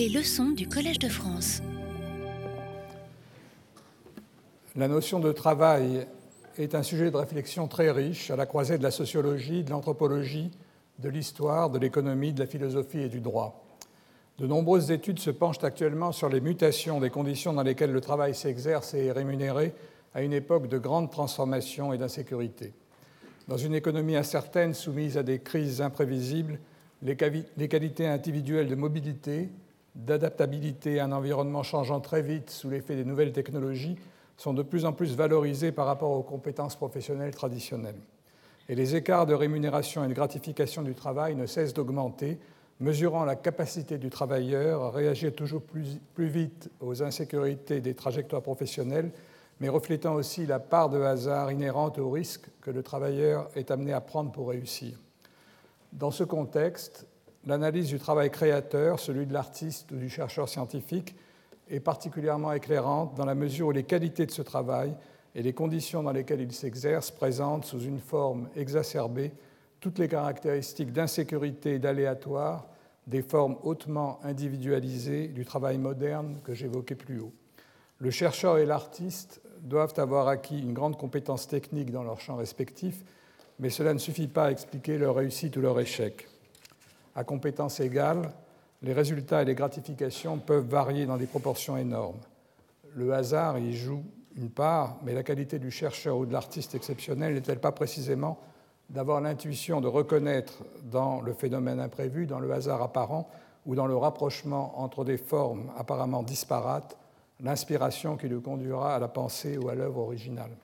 Les leçons du Collège de France. La notion de travail est un sujet de réflexion très riche à la croisée de la sociologie, de l'anthropologie, de l'histoire, de l'économie, de la philosophie et du droit. De nombreuses études se penchent actuellement sur les mutations des conditions dans lesquelles le travail s'exerce et est rémunéré à une époque de grande transformation et d'insécurité. Dans une économie incertaine soumise à des crises imprévisibles, les, qualités individuelles de mobilité, d'adaptabilité à un environnement changeant très vite sous l'effet des nouvelles technologies sont de plus en plus valorisées par rapport aux compétences professionnelles traditionnelles. Et les écarts de rémunération et de gratification du travail ne cessent d'augmenter, mesurant la capacité du travailleur à réagir toujours plus, plus vite aux insécurités des trajectoires professionnelles mais reflétant aussi la part de hasard inhérente au risque que le travailleur est amené à prendre pour réussir. Dans ce contexte, l'analyse du travail créateur, celui de l'artiste ou du chercheur scientifique, est particulièrement éclairante dans la mesure où les qualités de ce travail et les conditions dans lesquelles il s'exerce présentent sous une forme exacerbée toutes les caractéristiques d'insécurité et d'aléatoire des formes hautement individualisées du travail moderne que j'évoquais plus haut. Le chercheur et l'artiste doivent avoir acquis une grande compétence technique dans leur champ respectif, mais cela ne suffit pas à expliquer leur réussite ou leur échec. À compétences égales, les résultats et les gratifications peuvent varier dans des proportions énormes. Le hasard y joue une part, mais la qualité du chercheur ou de l'artiste exceptionnel n'est-elle pas précisément d'avoir l'intuition de reconnaître dans le phénomène imprévu, dans le hasard apparent ou dans le rapprochement entre des formes apparemment disparates, l'inspiration qui le conduira à la pensée ou à l'œuvre originale?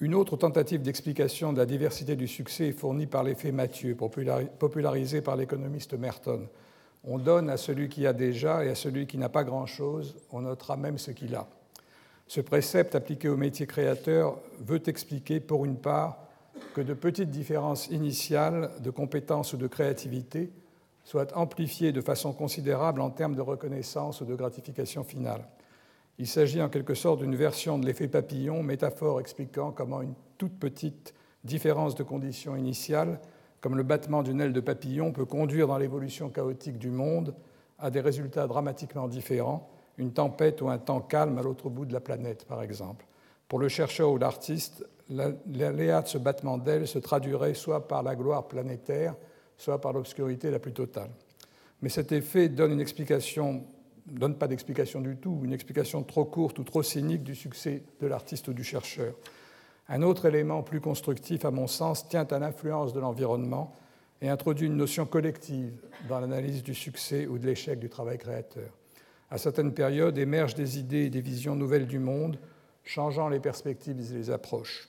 Une autre tentative d'explication de la diversité du succès est fournie par l'effet Mathieu, popularisé par l'économiste Merton. On donne à celui qui a déjà et à celui qui n'a pas grand-chose, on notera même ce qu'il a. Ce précepte appliqué au métier créateur veut expliquer, pour une part, que de petites différences initiales de compétences ou de créativité soit amplifié de façon considérable en termes de reconnaissance ou de gratification finale. Il s'agit en quelque sorte d'une version de l'effet papillon, métaphore expliquant comment une toute petite différence de conditions initiales, comme le battement d'une aile de papillon, peut conduire dans l'évolution chaotique du monde à des résultats dramatiquement différents, une tempête ou un temps calme à l'autre bout de la planète, par exemple. Pour le chercheur ou l'artiste, l'aléa de ce battement d'aile se traduirait soit par la gloire planétaire, soit par l'obscurité la plus totale. Mais cet effet donne une explication, donne pas d'explication du tout, une explication trop courte ou trop cynique du succès de l'artiste ou du chercheur. Un autre élément plus constructif, à mon sens, tient à l'influence de l'environnement et introduit une notion collective dans l'analyse du succès ou de l'échec du travail créateur. À certaines périodes émergent des idées et des visions nouvelles du monde, changeant les perspectives et les approches.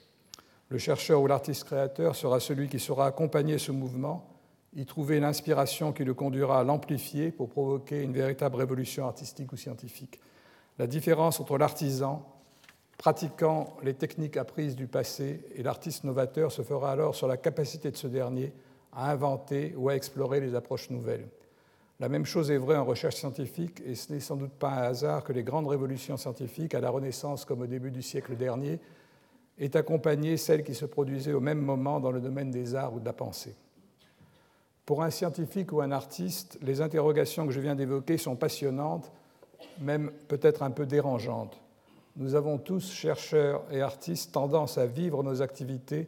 Le chercheur ou l'artiste créateur sera celui qui saura accompagner ce mouvement y trouver l'inspiration qui le conduira à l'amplifier pour provoquer une véritable révolution artistique ou scientifique. La différence entre l'artisan pratiquant les techniques apprises du passé et l'artiste novateur se fera alors sur la capacité de ce dernier à inventer ou à explorer les approches nouvelles. La même chose est vraie en recherche scientifique et ce n'est sans doute pas un hasard que les grandes révolutions scientifiques, à la Renaissance comme au début du siècle dernier, aient accompagné celles qui se produisaient au même moment dans le domaine des arts ou de la pensée. Pour un scientifique ou un artiste, les interrogations que je viens d'évoquer sont passionnantes, même peut-être un peu dérangeantes. Nous avons tous, chercheurs et artistes, tendance à vivre nos activités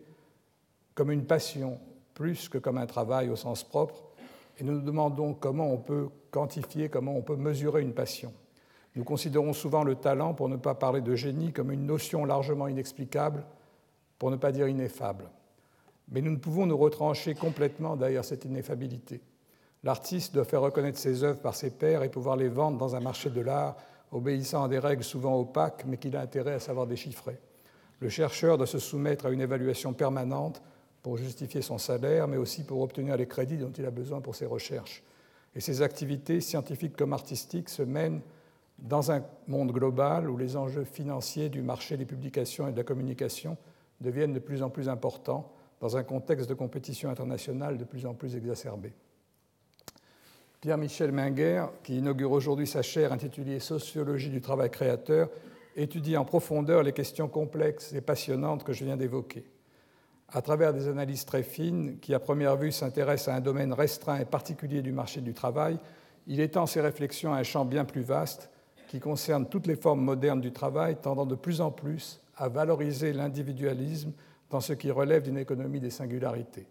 comme une passion, plus que comme un travail au sens propre, et nous nous demandons comment on peut quantifier, comment on peut mesurer une passion. Nous considérons souvent le talent, pour ne pas parler de génie, comme une notion largement inexplicable, pour ne pas dire ineffable. Mais nous ne pouvons nous retrancher complètement derrière cette ineffabilité. L'artiste doit faire reconnaître ses œuvres par ses pairs et pouvoir les vendre dans un marché de l'art obéissant à des règles souvent opaques, mais qu'il a intérêt à savoir déchiffrer. Le chercheur doit se soumettre à une évaluation permanente pour justifier son salaire, mais aussi pour obtenir les crédits dont il a besoin pour ses recherches. Et ses activités, scientifiques comme artistiques, se mènent dans un monde global où les enjeux financiers du marché des publications et de la communication deviennent de plus en plus importants dans un contexte de compétition internationale de plus en plus exacerbé. Pierre-Michel Minguer, qui inaugure aujourd'hui sa chaire intitulée Sociologie du travail créateur, étudie en profondeur les questions complexes et passionnantes que je viens d'évoquer. À travers des analyses très fines, qui à première vue s'intéressent à un domaine restreint et particulier du marché du travail, il étend ses réflexions à un champ bien plus vaste qui concerne toutes les formes modernes du travail, tendant de plus en plus à valoriser l'individualisme dans ce qui relève d'une économie des singularités.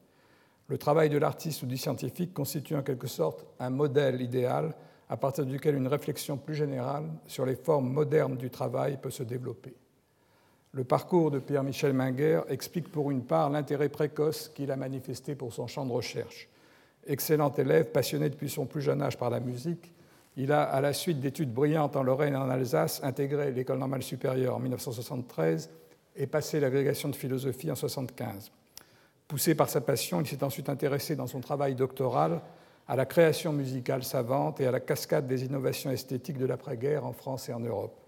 Le travail de l'artiste ou du scientifique constitue en quelque sorte un modèle idéal à partir duquel une réflexion plus générale sur les formes modernes du travail peut se développer. Le parcours de Pierre-Michel Minguer explique pour une part l'intérêt précoce qu'il a manifesté pour son champ de recherche. Excellent élève, passionné depuis son plus jeune âge par la musique, il a, à la suite d'études brillantes en Lorraine et en Alsace, intégré l'école normale supérieure en 1973 et passé l'agrégation de philosophie en 1975. Poussé par sa passion, il s'est ensuite intéressé dans son travail doctoral à la création musicale savante et à la cascade des innovations esthétiques de l'après-guerre en France et en Europe.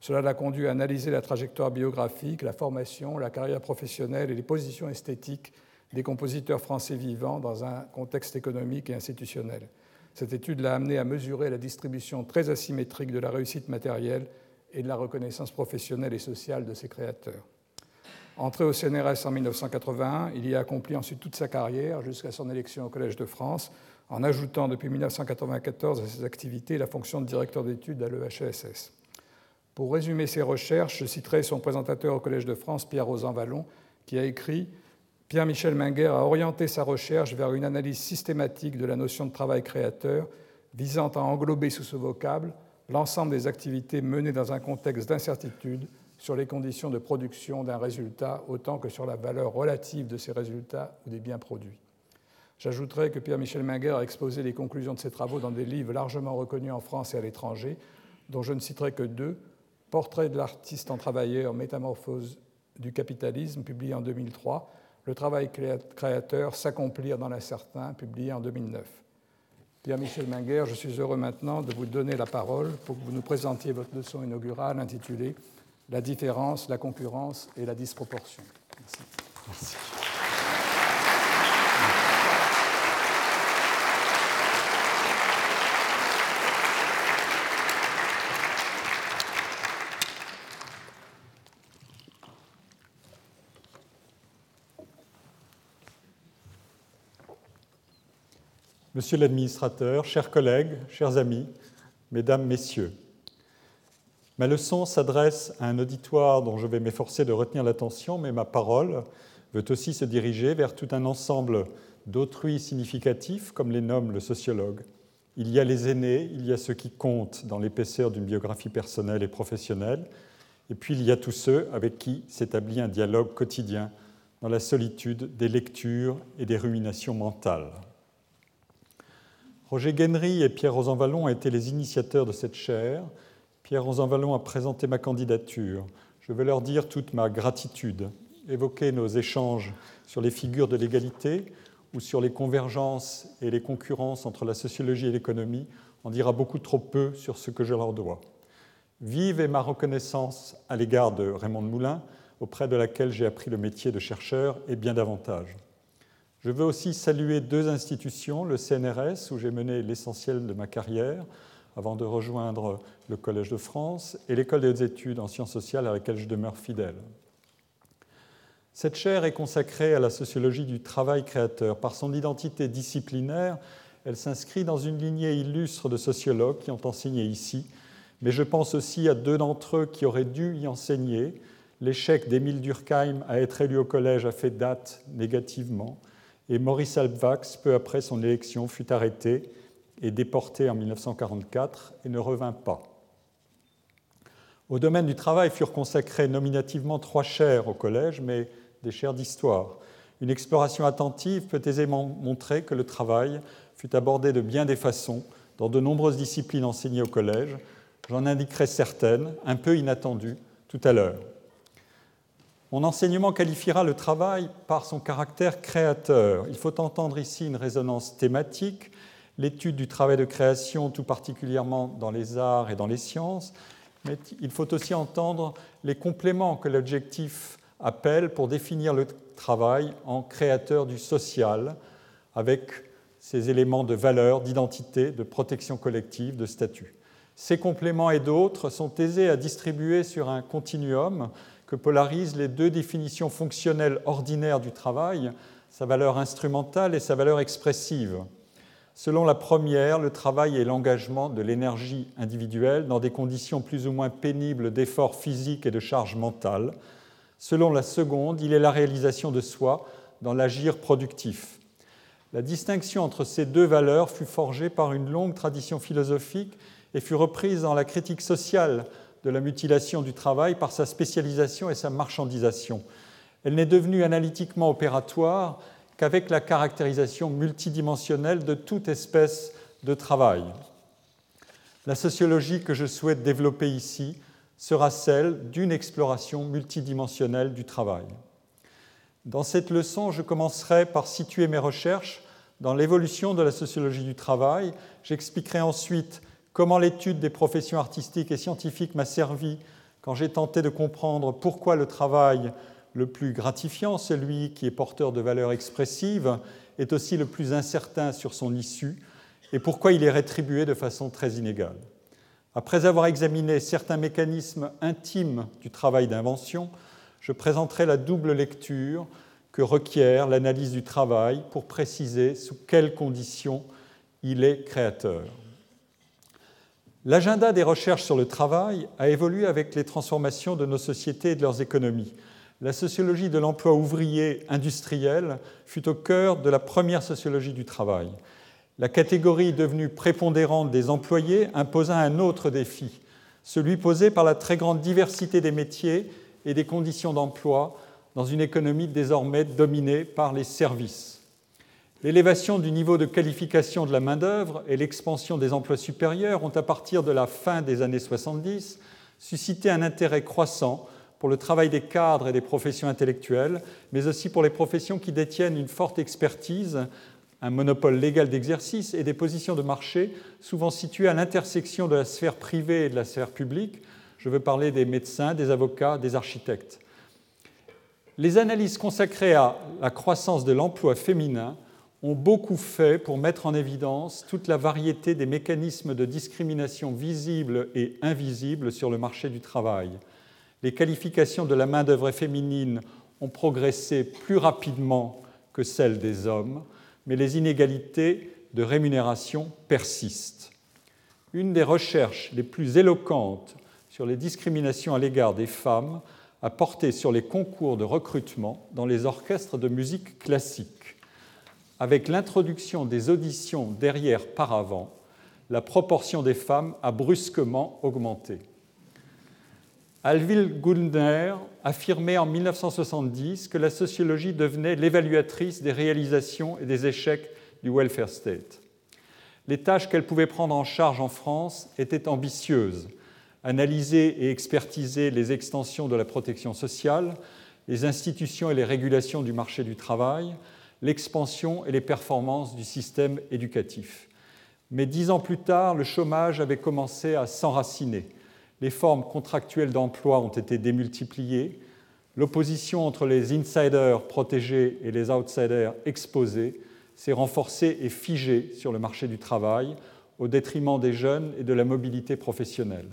Cela l'a conduit à analyser la trajectoire biographique, la formation, la carrière professionnelle et les positions esthétiques des compositeurs français vivants dans un contexte économique et institutionnel. Cette étude l'a amené à mesurer la distribution très asymétrique de la réussite matérielle et de la reconnaissance professionnelle et sociale de ses créateurs. Entré au CNRS en 1981, il y a accompli ensuite toute sa carrière jusqu'à son élection au Collège de France, en ajoutant depuis 1994 à ses activités la fonction de directeur d'études à l'EHESS. Pour résumer ses recherches, je citerai son présentateur au Collège de France, Pierre-Rosan Vallon, qui a écrit Pierre-Michel Minguer a orienté sa recherche vers une analyse systématique de la notion de travail créateur, visant à englober sous ce vocable l'ensemble des activités menées dans un contexte d'incertitude sur les conditions de production d'un résultat autant que sur la valeur relative de ces résultats ou des biens produits. J'ajouterai que Pierre-Michel Minguer a exposé les conclusions de ses travaux dans des livres largement reconnus en France et à l'étranger, dont je ne citerai que deux, Portrait de l'artiste en travailleur, métamorphose du capitalisme, publié en 2003, Le travail créateur, s'accomplir dans l'incertain, publié en 2009. Pierre-Michel Minguer, je suis heureux maintenant de vous donner la parole pour que vous nous présentiez votre leçon inaugurale intitulée La différence, la concurrence et la disproportion. Merci. Merci. Monsieur l'administrateur, chers collègues, chers amis, mesdames, messieurs, ma leçon s'adresse à un auditoire dont je vais m'efforcer de retenir l'attention, mais ma parole veut aussi se diriger vers tout un ensemble d'autrui significatifs, comme les nomme le sociologue. Il y a les aînés, il y a ceux qui comptent dans l'épaisseur d'une biographie personnelle et professionnelle, et puis il y a tous ceux avec qui s'établit un dialogue quotidien dans la solitude des lectures et des ruminations mentales. Roger Guenry et Pierre Rosanvallon ont été les initiateurs de cette chaire. Pierre Rosanvallon a présenté ma candidature. Je veux leur dire toute ma gratitude, évoquer nos échanges sur les figures de l'égalité ou sur les convergences et les concurrences entre la sociologie et l'économie en dira beaucoup trop peu sur ce que je leur dois. Vive est ma reconnaissance à l'égard de Raymond Moulin, auprès de laquelle j'ai appris le métier de chercheur et bien davantage. Je veux aussi saluer deux institutions, le CNRS, où j'ai mené l'essentiel de ma carrière avant de rejoindre le Collège de France, et l'École des études en sciences sociales à laquelle je demeure fidèle. Cette chaire est consacrée à la sociologie du travail créateur. Par son identité disciplinaire, elle s'inscrit dans une lignée illustre de sociologues qui ont enseigné ici, mais je pense aussi à deux d'entre eux qui auraient dû y enseigner. L'échec d'Émile Durkheim à être élu au collège a fait date négativement, et Maurice Alpvax, peu après son élection, fut arrêté et déporté en 1944 et ne revint pas. Au domaine du travail furent consacrées nominativement trois chaires au collège, mais des chaires d'histoire. Une exploration attentive peut aisément montrer que le travail fut abordé de bien des façons dans de nombreuses disciplines enseignées au collège. J'en indiquerai certaines, un peu inattendues, tout à l'heure. Mon enseignement qualifiera le travail par son caractère créateur. Il faut entendre ici une résonance thématique, l'étude du travail de création, tout particulièrement dans les arts et dans les sciences, mais il faut aussi entendre les compléments que l'objectif appelle pour définir le travail en créateur du social, avec ses éléments de valeur, d'identité, de protection collective, de statut. Ces compléments et d'autres sont aisés à distribuer sur un continuum que polarisent les deux définitions fonctionnelles ordinaires du travail, sa valeur instrumentale et sa valeur expressive. Selon la première, le travail est l'engagement de l'énergie individuelle dans des conditions plus ou moins pénibles d'efforts physiques et de charge mentale. Selon la seconde, il est la réalisation de soi dans l'agir productif. La distinction entre ces deux valeurs fut forgée par une longue tradition philosophique et fut reprise dans la critique sociale de la mutilation du travail par sa spécialisation et sa marchandisation. Elle n'est devenue analytiquement opératoire qu'avec la caractérisation multidimensionnelle de toute espèce de travail. La sociologie que je souhaite développer ici sera celle d'une exploration multidimensionnelle du travail. Dans cette leçon, je commencerai par situer mes recherches dans l'évolution de la sociologie du travail. J'expliquerai ensuite comment l'étude des professions artistiques et scientifiques m'a servi quand j'ai tenté de comprendre pourquoi le travail le plus gratifiant, celui qui est porteur de valeurs expressives, est aussi le plus incertain sur son issue et pourquoi il est rétribué de façon très inégale. Après avoir examiné certains mécanismes intimes du travail d'invention, je présenterai la double lecture que requiert l'analyse du travail pour préciser sous quelles conditions il est créateur. L'agenda des recherches sur le travail a évolué avec les transformations de nos sociétés et de leurs économies la sociologie de l'emploi ouvrier industriel fut au cœur de la première sociologie du travail. La catégorie devenue prépondérante des employés imposa un autre défi, celui posé par la très grande diversité des métiers et des conditions d'emploi dans une économie désormais dominée par les services. L'élévation du niveau de qualification de la main-d'œuvre et l'expansion des emplois supérieurs ont, à partir de la fin des années 70, suscité un intérêt croissant pour le travail des cadres et des professions intellectuelles, mais aussi pour les professions qui détiennent une forte expertise, un monopole légal d'exercice et des positions de marché souvent situées à l'intersection de la sphère privée et de la sphère publique. Je veux parler des médecins, des avocats, des architectes. Les analyses consacrées à la croissance de l'emploi féminin ont beaucoup fait pour mettre en évidence toute la variété des mécanismes de discrimination visibles et invisibles sur le marché du travail les qualifications de la main-d'œuvre féminine ont progressé plus rapidement que celles des hommes, mais les inégalités de rémunération persistent. Une des recherches les plus éloquentes sur les discriminations à l'égard des femmes a porté sur les concours de recrutement dans les orchestres de musique classique. Avec l'introduction des auditions derrière par avant, la proportion des femmes a brusquement augmenté. Alville Gundner affirmait en 1970 que la sociologie devenait l'évaluatrice des réalisations et des échecs du welfare state. Les tâches qu'elle pouvait prendre en charge en France étaient ambitieuses analyser et expertiser les extensions de la protection sociale, les institutions et les régulations du marché du travail, l'expansion et les performances du système éducatif. Mais dix ans plus tard, le chômage avait commencé à s'enraciner les formes contractuelles d'emploi ont été démultipliées, l'opposition entre les insiders protégés et les outsiders exposés s'est renforcée et figée sur le marché du travail au détriment des jeunes et de la mobilité professionnelle.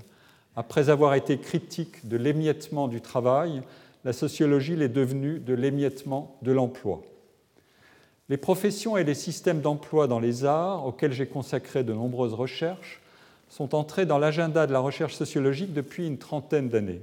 Après avoir été critique de l'émiettement du travail, la sociologie l'est devenue de l'émiettement de l'emploi. Les professions et les systèmes d'emploi dans les arts, auxquels j'ai consacré de nombreuses recherches, sont entrés dans l'agenda de la recherche sociologique depuis une trentaine d'années.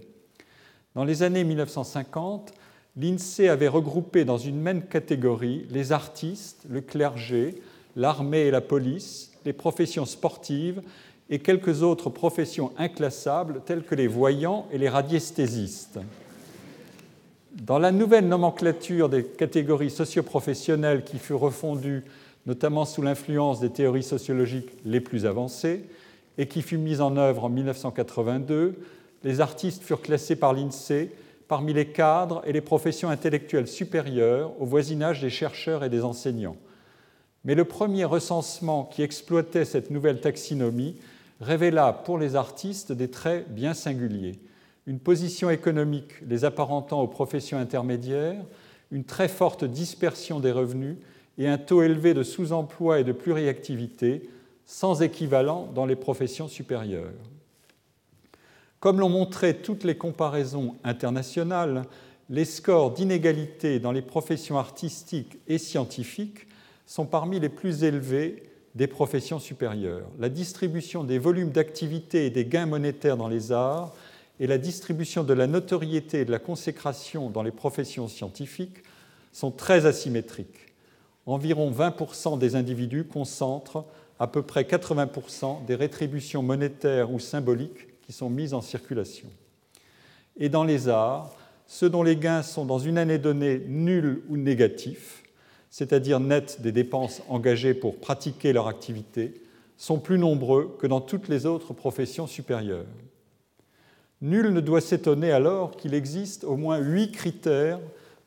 Dans les années 1950, l'INSEE avait regroupé dans une même catégorie les artistes, le clergé, l'armée et la police, les professions sportives et quelques autres professions inclassables telles que les voyants et les radiesthésistes. Dans la nouvelle nomenclature des catégories socioprofessionnelles qui fut refondue notamment sous l'influence des théories sociologiques les plus avancées, et qui fut mise en œuvre en 1982, les artistes furent classés par l'INSEE parmi les cadres et les professions intellectuelles supérieures au voisinage des chercheurs et des enseignants. Mais le premier recensement qui exploitait cette nouvelle taxinomie révéla pour les artistes des traits bien singuliers. Une position économique les apparentant aux professions intermédiaires, une très forte dispersion des revenus et un taux élevé de sous-emploi et de pluriactivité, sans équivalent dans les professions supérieures. Comme l'ont montré toutes les comparaisons internationales, les scores d'inégalité dans les professions artistiques et scientifiques sont parmi les plus élevés des professions supérieures. La distribution des volumes d'activité et des gains monétaires dans les arts et la distribution de la notoriété et de la consécration dans les professions scientifiques sont très asymétriques. Environ 20% des individus concentrent à peu près 80% des rétributions monétaires ou symboliques qui sont mises en circulation. Et dans les arts, ceux dont les gains sont dans une année donnée nuls ou négatifs, c'est-à-dire nets des dépenses engagées pour pratiquer leur activité, sont plus nombreux que dans toutes les autres professions supérieures. Nul ne doit s'étonner alors qu'il existe au moins huit critères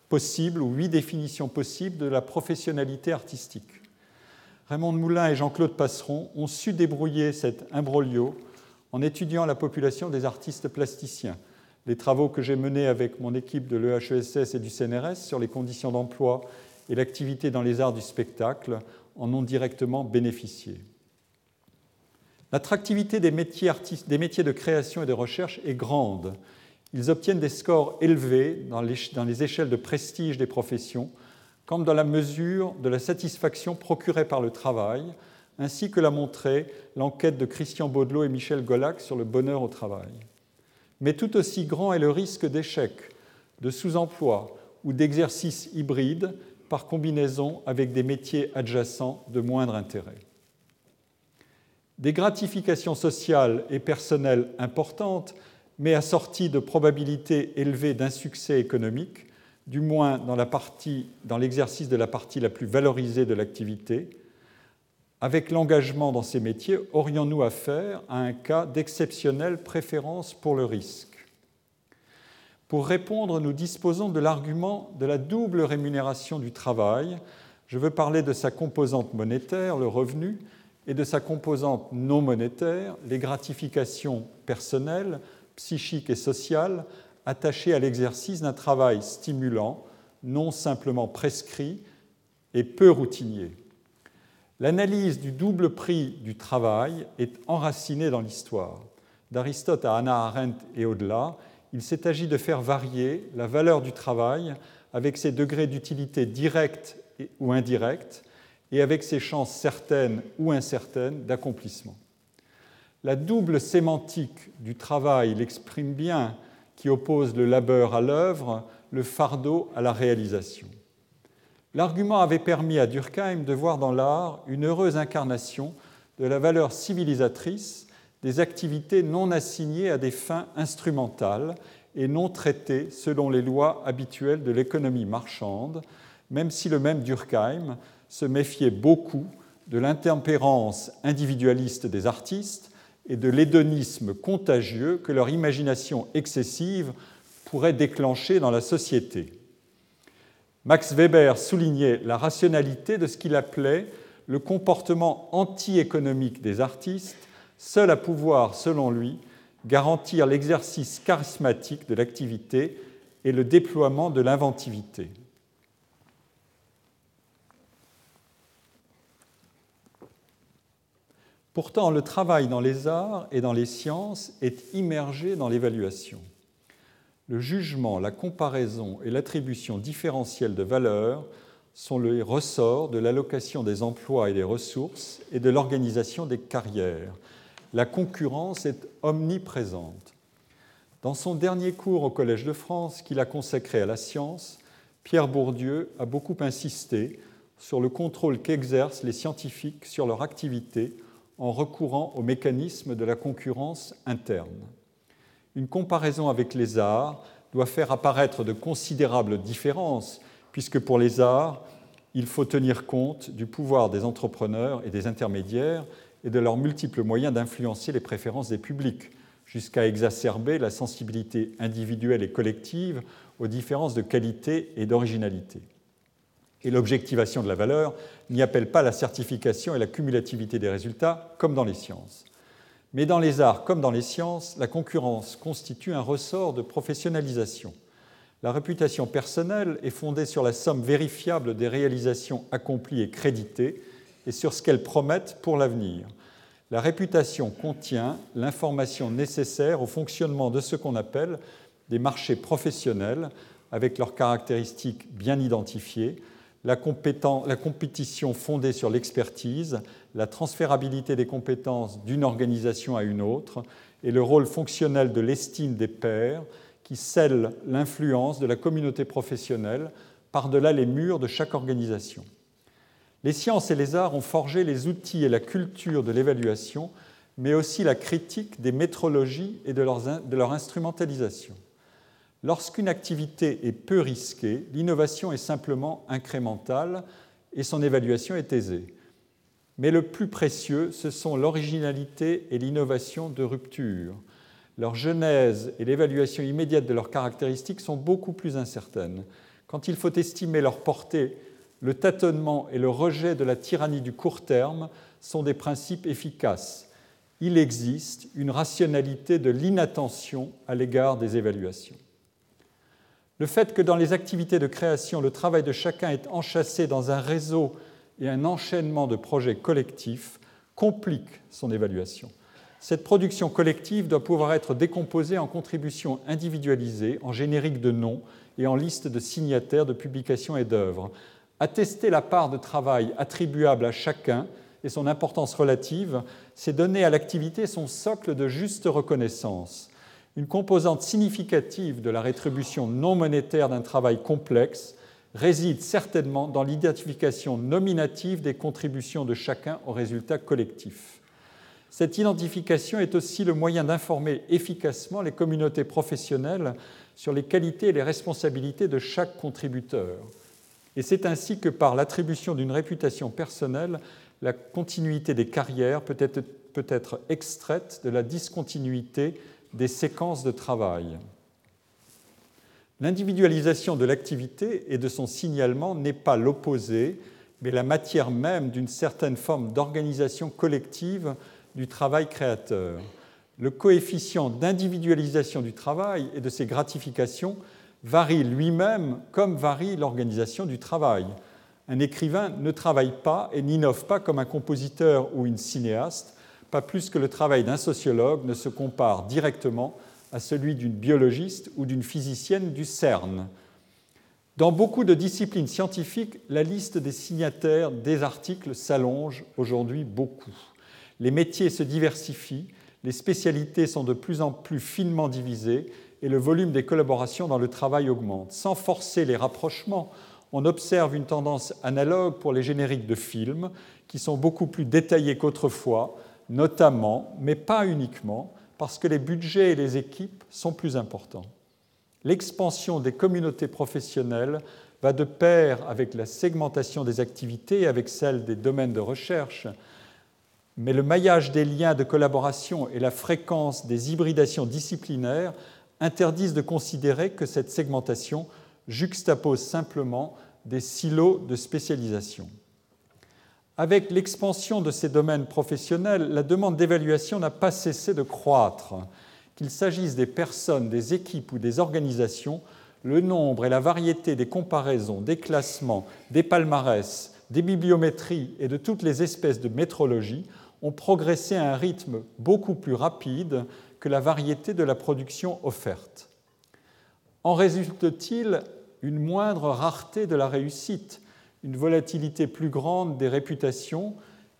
possibles ou huit définitions possibles de la professionnalité artistique. Raymond Moulin et Jean-Claude Passeron ont su débrouiller cet imbroglio en étudiant la population des artistes plasticiens. Les travaux que j'ai menés avec mon équipe de l'EHESS et du CNRS sur les conditions d'emploi et l'activité dans les arts du spectacle en ont directement bénéficié. L'attractivité des métiers, de création et de recherche est grande. Ils obtiennent des scores élevés dans les, dans les échelles de prestige des professions, comme dans la mesure de la satisfaction procurée par le travail, ainsi que l'a montré l'enquête de Christian Baudelot et Michel Golac sur le bonheur au travail. Mais tout aussi grand est le risque d'échec, de sous-emploi ou d'exercice hybride par combinaison avec des métiers adjacents de moindre intérêt. Des gratifications sociales et personnelles importantes, mais assorties de probabilités élevées d'un succès économique, du moins dans l'exercice de la partie la plus valorisée de l'activité, avec l'engagement dans ces métiers, aurions-nous affaire à un cas d'exceptionnelle préférence pour le risque? Pour répondre, nous disposons de l'argument de la double rémunération du travail. Je veux parler de sa composante monétaire, le revenu, et de sa composante non monétaire, les gratifications personnelles, psychiques et sociales attachées à l'exercice d'un travail stimulant, non simplement prescrit et peu routinier. L'analyse du double prix du travail est enracinée dans l'histoire. D'Aristote à Hannah Arendt et au-delà, il s'est agi de faire varier la valeur du travail avec ses degrés d'utilité directe ou indirecte et avec ses chances certaines ou incertaines d'accomplissement. La double sémantique du travail l'exprime bien, qui oppose le labeur à l'œuvre, le fardeau à la réalisation. L'argument avait permis à Durkheim de voir dans l'art une heureuse incarnation de la valeur civilisatrice des activités non assignées à des fins instrumentales et non traitées selon les lois habituelles de l'économie marchande, même si le même Durkheim se méfiait beaucoup de l'intempérance individualiste des artistes et de l'hédonisme contagieux que leur imagination excessive pourrait déclencher dans la société. Max Weber soulignait la rationalité de ce qu'il appelait le comportement anti-économique des artistes, seul à pouvoir, selon lui, garantir l'exercice charismatique de l'activité et le déploiement de l'inventivité. Pourtant, le travail dans les arts et dans les sciences est immergé dans l'évaluation le jugement, la comparaison et l'attribution différentielle de valeur sont les ressorts de l'allocation des emplois et des ressources et de l'organisation des carrières. La concurrence est omniprésente. Dans son dernier cours au Collège de France qu'il a consacré à la science, Pierre Bourdieu a beaucoup insisté sur le contrôle qu'exercent les scientifiques sur leur activité en recourant au mécanisme de la concurrence interne une comparaison avec les arts doit faire apparaître de considérables différences, puisque pour les arts, il faut tenir compte du pouvoir des entrepreneurs et des intermédiaires et de leurs multiples moyens d'influencer les préférences des publics, jusqu'à exacerber la sensibilité individuelle et collective aux différences de qualité et d'originalité. Et l'objectivation de la valeur n'y appelle pas la certification et la cumulativité des résultats, comme dans les sciences. Mais dans les arts comme dans les sciences, la concurrence constitue un ressort de professionnalisation. La réputation personnelle est fondée sur la somme vérifiable des réalisations accomplies et créditées et sur ce qu'elles promettent pour l'avenir. La réputation contient l'information nécessaire au fonctionnement de ce qu'on appelle des marchés professionnels avec leurs caractéristiques bien identifiées, la, compétition fondée sur l'expertise, la transférabilité des compétences d'une organisation à une autre et le rôle fonctionnel de l'estime des pairs qui scelle l'influence de la communauté professionnelle par-delà les murs de chaque organisation. Les sciences et les arts ont forgé les outils et la culture de l'évaluation, mais aussi la critique des métrologies et de leur instrumentalisation. Lorsqu'une activité est peu risquée, l'innovation est simplement incrémentale et son évaluation est aisée. Mais le plus précieux, ce sont l'originalité et l'innovation de rupture. Leur genèse et l'évaluation immédiate de leurs caractéristiques sont beaucoup plus incertaines. Quand il faut estimer leur portée le tâtonnement et le rejet de la tyrannie du court terme sont des principes efficaces. Il existe une rationalité de l'inattention à l'égard des évaluations. Le fait que dans les activités de création, le travail de chacun est enchâssé dans un réseau et un enchaînement de projets collectifs complique son évaluation. Cette production collective doit pouvoir être décomposée en contributions individualisées, en génériques de noms et en listes de signataires de publications et d'œuvres, Attester la part de travail attribuable à chacun et son importance relative, c'est donner à l'activité son socle de juste reconnaissance. Une composante significative de la rétribution non monétaire d'un travail complexe réside certainement dans l'identification nominative des contributions de chacun au résultat collectif. Cette identification est aussi le moyen d'informer efficacement les communautés professionnelles sur les qualités et les responsabilités de chaque contributeur. Et c'est ainsi que par l'attribution d'une réputation personnelle, la continuité des carrières peut être, peut être extraite de la discontinuité des séquences de travail. L'individualisation de l'activité et de son signalement n'est pas l'opposé, mais la matière même d'une certaine forme d'organisation collective du travail créateur. Le coefficient d'individualisation du travail et de ses gratifications varie lui-même comme varie l'organisation du travail. Un écrivain ne travaille pas et n'innove pas comme un compositeur ou une cinéaste, pas plus que le travail d'un sociologue ne se compare directement à celui d'une biologiste ou d'une physicienne du CERN. Dans beaucoup de disciplines scientifiques, la liste des signataires des articles s'allonge aujourd'hui beaucoup. Les métiers se diversifient, les spécialités sont de plus en plus finement divisées et le volume des collaborations dans le travail augmente. Sans forcer les rapprochements, on observe une tendance analogue pour les génériques de films qui sont beaucoup plus détaillés qu'autrefois, notamment, mais pas uniquement, parce que les budgets et les équipes sont plus importants. L'expansion des communautés professionnelles va de pair avec la segmentation des activités et avec celle des domaines de recherche, mais le maillage des liens de collaboration et la fréquence des hybridations disciplinaires interdisent de considérer que cette segmentation juxtapose simplement des silos de spécialisation. Avec l'expansion de ces domaines professionnels, la demande d'évaluation n'a pas cessé de croître. Qu'il s'agisse des personnes, des équipes ou des organisations, le nombre et la variété des comparaisons, des classements, des palmarès, des bibliométries et de toutes les espèces de métrologie ont progressé à un rythme beaucoup plus rapide que la variété de la production offerte. En résulte-t-il une moindre rareté de la réussite, une volatilité plus grande des réputations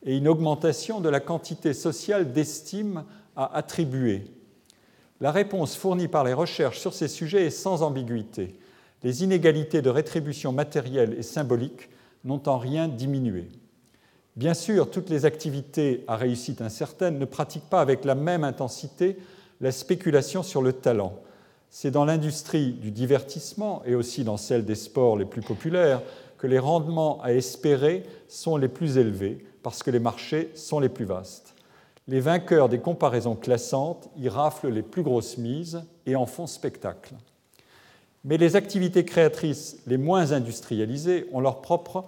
et une augmentation de la quantité sociale d'estime à attribuer La réponse fournie par les recherches sur ces sujets est sans ambiguïté. Les inégalités de rétribution matérielle et symbolique n'ont en rien diminué. Bien sûr, toutes les activités à réussite incertaine ne pratiquent pas avec la même intensité la spéculation sur le talent. C'est dans l'industrie du divertissement et aussi dans celle des sports les plus populaires les rendements à espérer sont les plus élevés parce que les marchés sont les plus vastes. Les vainqueurs des comparaisons classantes y raflent les plus grosses mises et en font spectacle. Mais les activités créatrices les moins industrialisées ont leur propre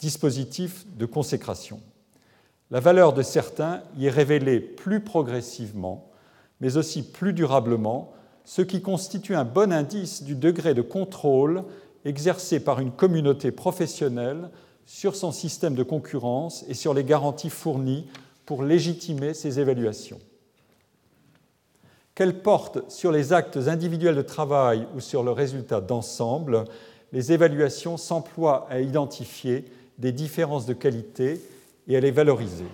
dispositif de consécration. La valeur de certains y est révélée plus progressivement mais aussi plus durablement, ce qui constitue un bon indice du degré de contrôle exercé par une communauté professionnelle sur son système de concurrence et sur les garanties fournies pour légitimer ses évaluations. Qu'elles portent sur les actes individuels de travail ou sur le résultat d'ensemble, les évaluations s'emploient à identifier des différences de qualité et à les valoriser.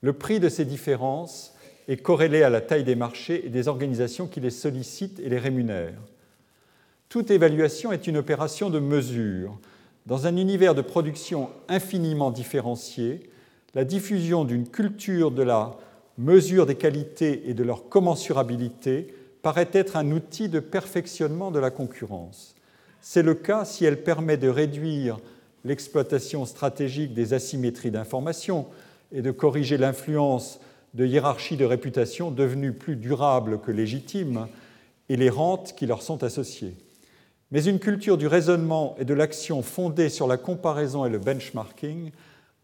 Le prix de ces différences est corrélé à la taille des marchés et des organisations qui les sollicitent et les rémunèrent. Toute évaluation est une opération de mesure. Dans un univers de production infiniment différencié, la diffusion d'une culture de la mesure des qualités et de leur commensurabilité paraît être un outil de perfectionnement de la concurrence. C'est le cas si elle permet de réduire l'exploitation stratégique des asymétries d'information et de corriger l'influence de hiérarchies de réputation devenues plus durables que légitimes et les rentes qui leur sont associées. Mais une culture du raisonnement et de l'action fondée sur la comparaison et le benchmarking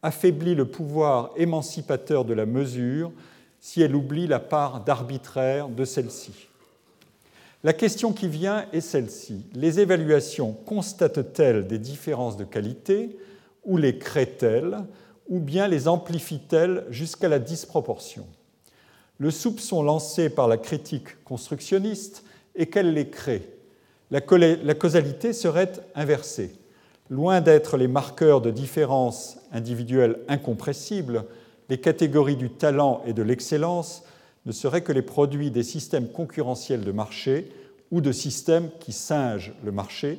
affaiblit le pouvoir émancipateur de la mesure si elle oublie la part d'arbitraire de celle-ci. La question qui vient est celle-ci. Les évaluations constatent-elles des différences de qualité ou les créent-elles ou bien les amplifient-elles jusqu'à la disproportion? Le soupçon lancé par la critique constructionniste est qu'elle les crée. La causalité serait inversée. Loin d'être les marqueurs de différences individuelles incompressibles, les catégories du talent et de l'excellence ne seraient que les produits des systèmes concurrentiels de marché ou de systèmes qui singent le marché,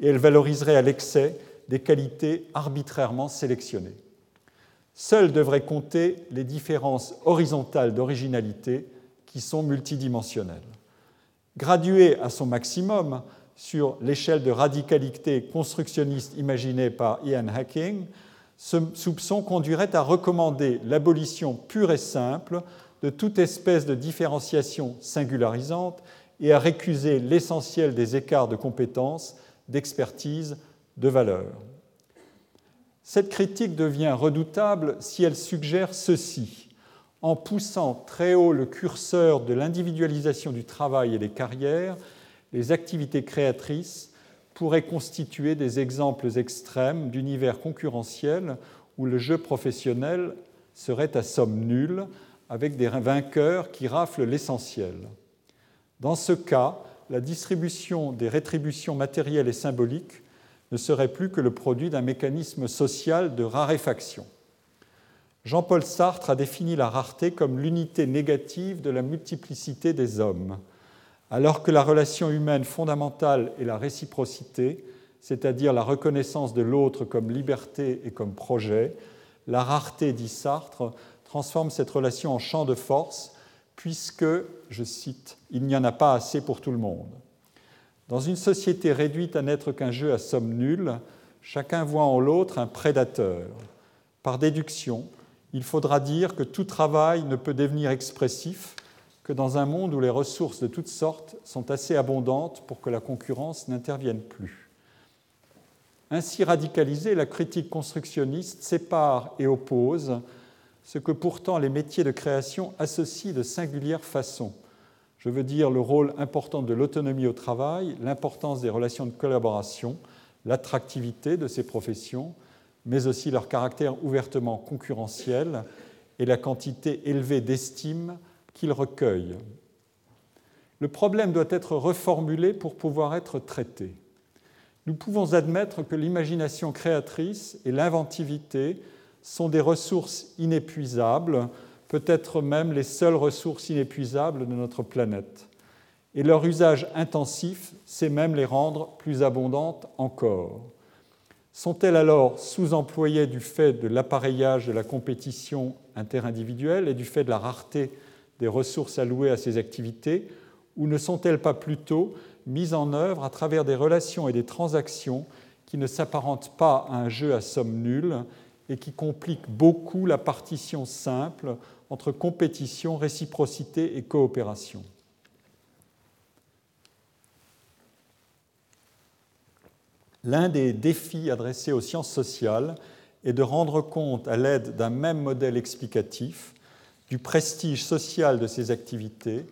et elles valoriseraient à l'excès des qualités arbitrairement sélectionnées. Seules devraient compter les différences horizontales d'originalité qui sont multidimensionnelles. Graduées à son maximum sur l'échelle de radicalité constructionniste imaginée par Ian Hacking, ce soupçon conduirait à recommander l'abolition pure et simple de toute espèce de différenciation singularisante et à récuser l'essentiel des écarts de compétences, d'expertise, de valeur. Cette critique devient redoutable si elle suggère ceci. En poussant très haut le curseur de l'individualisation du travail et des carrières, les activités créatrices pourraient constituer des exemples extrêmes d'univers concurrentiels où le jeu professionnel serait à somme nulle, avec des vainqueurs qui raflent l'essentiel. Dans ce cas, la distribution des rétributions matérielles et symboliques ne serait plus que le produit d'un mécanisme social de raréfaction. Jean-Paul Sartre a défini la rareté comme l'unité négative de la multiplicité des hommes alors que la relation humaine fondamentale est la réciprocité, c'est-à-dire la reconnaissance de l'autre comme liberté et comme projet, la rareté, dit Sartre, transforme cette relation en champ de force, puisque, je cite, il n'y en a pas assez pour tout le monde. Dans une société réduite à n'être qu'un jeu à somme nulle, chacun voit en l'autre un prédateur. Par déduction, il faudra dire que tout travail ne peut devenir expressif que dans un monde où les ressources de toutes sortes sont assez abondantes pour que la concurrence n'intervienne plus. Ainsi radicalisée, la critique constructionniste sépare et oppose ce que pourtant les métiers de création associent de singulières façons. Je veux dire le rôle important de l'autonomie au travail, l'importance des relations de collaboration, l'attractivité de ces professions, mais aussi leur caractère ouvertement concurrentiel et la quantité élevée d'estime qu'il recueille. Le problème doit être reformulé pour pouvoir être traité. Nous pouvons admettre que l'imagination créatrice et l'inventivité sont des ressources inépuisables, peut-être même les seules ressources inépuisables de notre planète. Et leur usage intensif sait même les rendre plus abondantes encore. Sont-elles alors sous-employées du fait de l'appareillage de la compétition interindividuelle et du fait de la rareté des ressources allouées à ces activités ou ne sont-elles pas plutôt mises en œuvre à travers des relations et des transactions qui ne s'apparentent pas à un jeu à somme nulle et qui compliquent beaucoup la partition simple entre compétition, réciprocité et coopération? L'un des défis adressés aux sciences sociales est de rendre compte à l'aide d'un même modèle explicatif du prestige social de ces activités,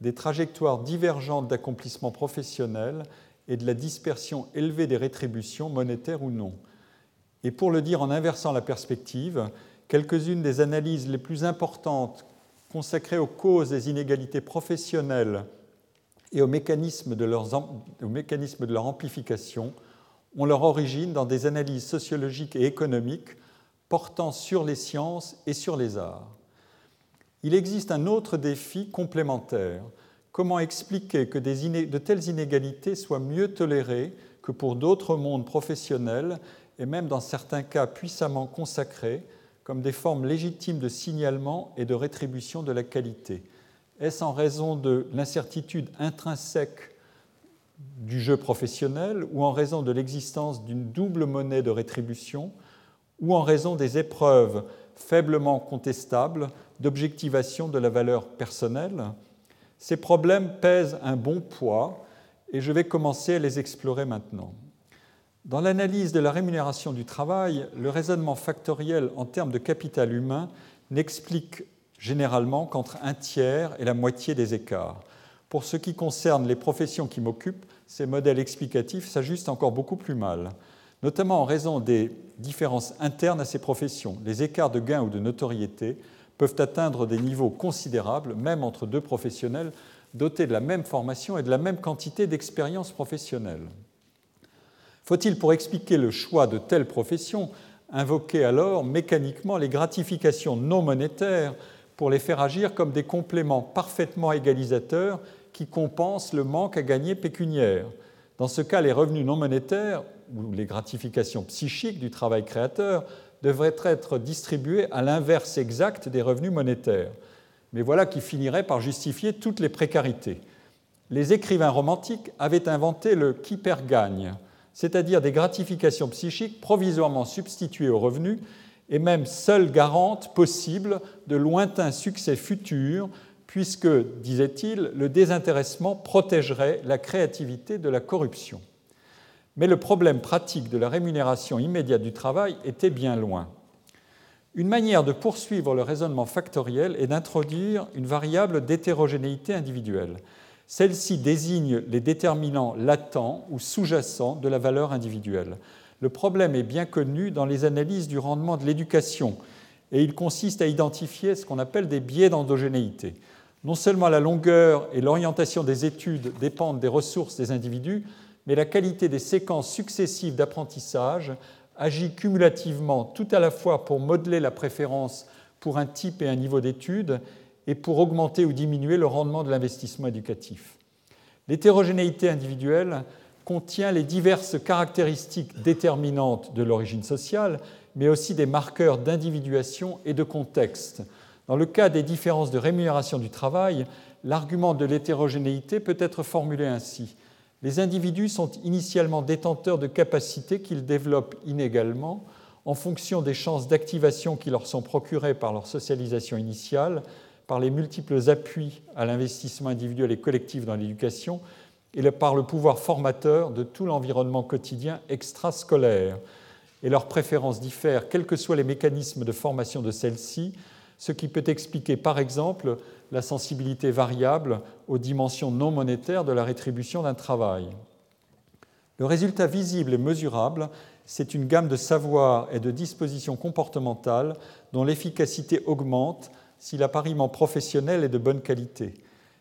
des trajectoires divergentes d'accomplissement professionnel et de la dispersion élevée des rétributions, monétaires ou non. Et pour le dire en inversant la perspective, quelques-unes des analyses les plus importantes consacrées aux causes des inégalités professionnelles et aux mécanismes de, de leur amplification ont leur origine dans des analyses sociologiques et économiques portant sur les sciences et sur les arts. Il existe un autre défi complémentaire. Comment expliquer que de telles inégalités soient mieux tolérées que pour d'autres mondes professionnels et même dans certains cas puissamment consacrés comme des formes légitimes de signalement et de rétribution de la qualité? Est-ce en raison de l'incertitude intrinsèque du jeu professionnel ou en raison de l'existence d'une double monnaie de rétribution ou en raison des épreuves faiblement contestables d'objectivation de la valeur personnelle, ces problèmes pèsent un bon poids et je vais commencer à les explorer maintenant. Dans l'analyse de la rémunération du travail, le raisonnement factoriel en termes de capital humain n'explique généralement qu'entre un tiers et la moitié des écarts. Pour ce qui concerne les professions qui m'occupent, ces modèles explicatifs s'ajustent encore beaucoup plus mal, notamment en raison des différences internes à ces professions. Les écarts de gains ou de notoriété peuvent atteindre des niveaux considérables, même entre deux professionnels dotés de la même formation et de la même quantité d'expérience professionnelle. Faut-il, pour expliquer le choix de telle profession, invoquer alors mécaniquement les gratifications non monétaires pour les faire agir comme des compléments parfaitement égalisateurs qui compensent le manque à gagner pécuniaire Dans ce cas, les revenus non monétaires ou les gratifications psychiques du travail créateur devraient être distribués à l'inverse exact des revenus monétaires. Mais voilà qui finirait par justifier toutes les précarités. Les écrivains romantiques avaient inventé le qui perd gagne, c'est-à-dire des gratifications psychiques provisoirement substituées aux revenus et même seules garantes possibles de lointains succès futurs, puisque, disait-il, le désintéressement protégerait la créativité de la corruption. Mais le problème pratique de la rémunération immédiate du travail était bien loin. Une manière de poursuivre le raisonnement factoriel est d'introduire une variable d'hétérogénéité individuelle. Celle-ci désigne les déterminants latents ou sous-jacents de la valeur individuelle. Le problème est bien connu dans les analyses du rendement de l'éducation et il consiste à identifier ce qu'on appelle des biais d'endogénéité. Non seulement la longueur et l'orientation des études dépendent des ressources des individus, mais la qualité des séquences successives d'apprentissage agit cumulativement tout à la fois pour modeler la préférence pour un type et un niveau d'études et pour augmenter ou diminuer le rendement de l'investissement éducatif. L'hétérogénéité individuelle contient les diverses caractéristiques déterminantes de l'origine sociale, mais aussi des marqueurs d'individuation et de contexte. Dans le cas des différences de rémunération du travail, l'argument de l'hétérogénéité peut être formulé ainsi. Les individus sont initialement détenteurs de capacités qu'ils développent inégalement en fonction des chances d'activation qui leur sont procurées par leur socialisation initiale, par les multiples appuis à l'investissement individuel et collectif dans l'éducation, et par le pouvoir formateur de tout l'environnement quotidien extrascolaire. Et leurs préférences diffèrent, quels que soient les mécanismes de formation de celles-ci, ce qui peut expliquer par exemple la sensibilité variable aux dimensions non monétaires de la rétribution d'un travail. Le résultat visible et mesurable, c'est une gamme de savoirs et de dispositions comportementales dont l'efficacité augmente si l'appariement professionnel est de bonne qualité.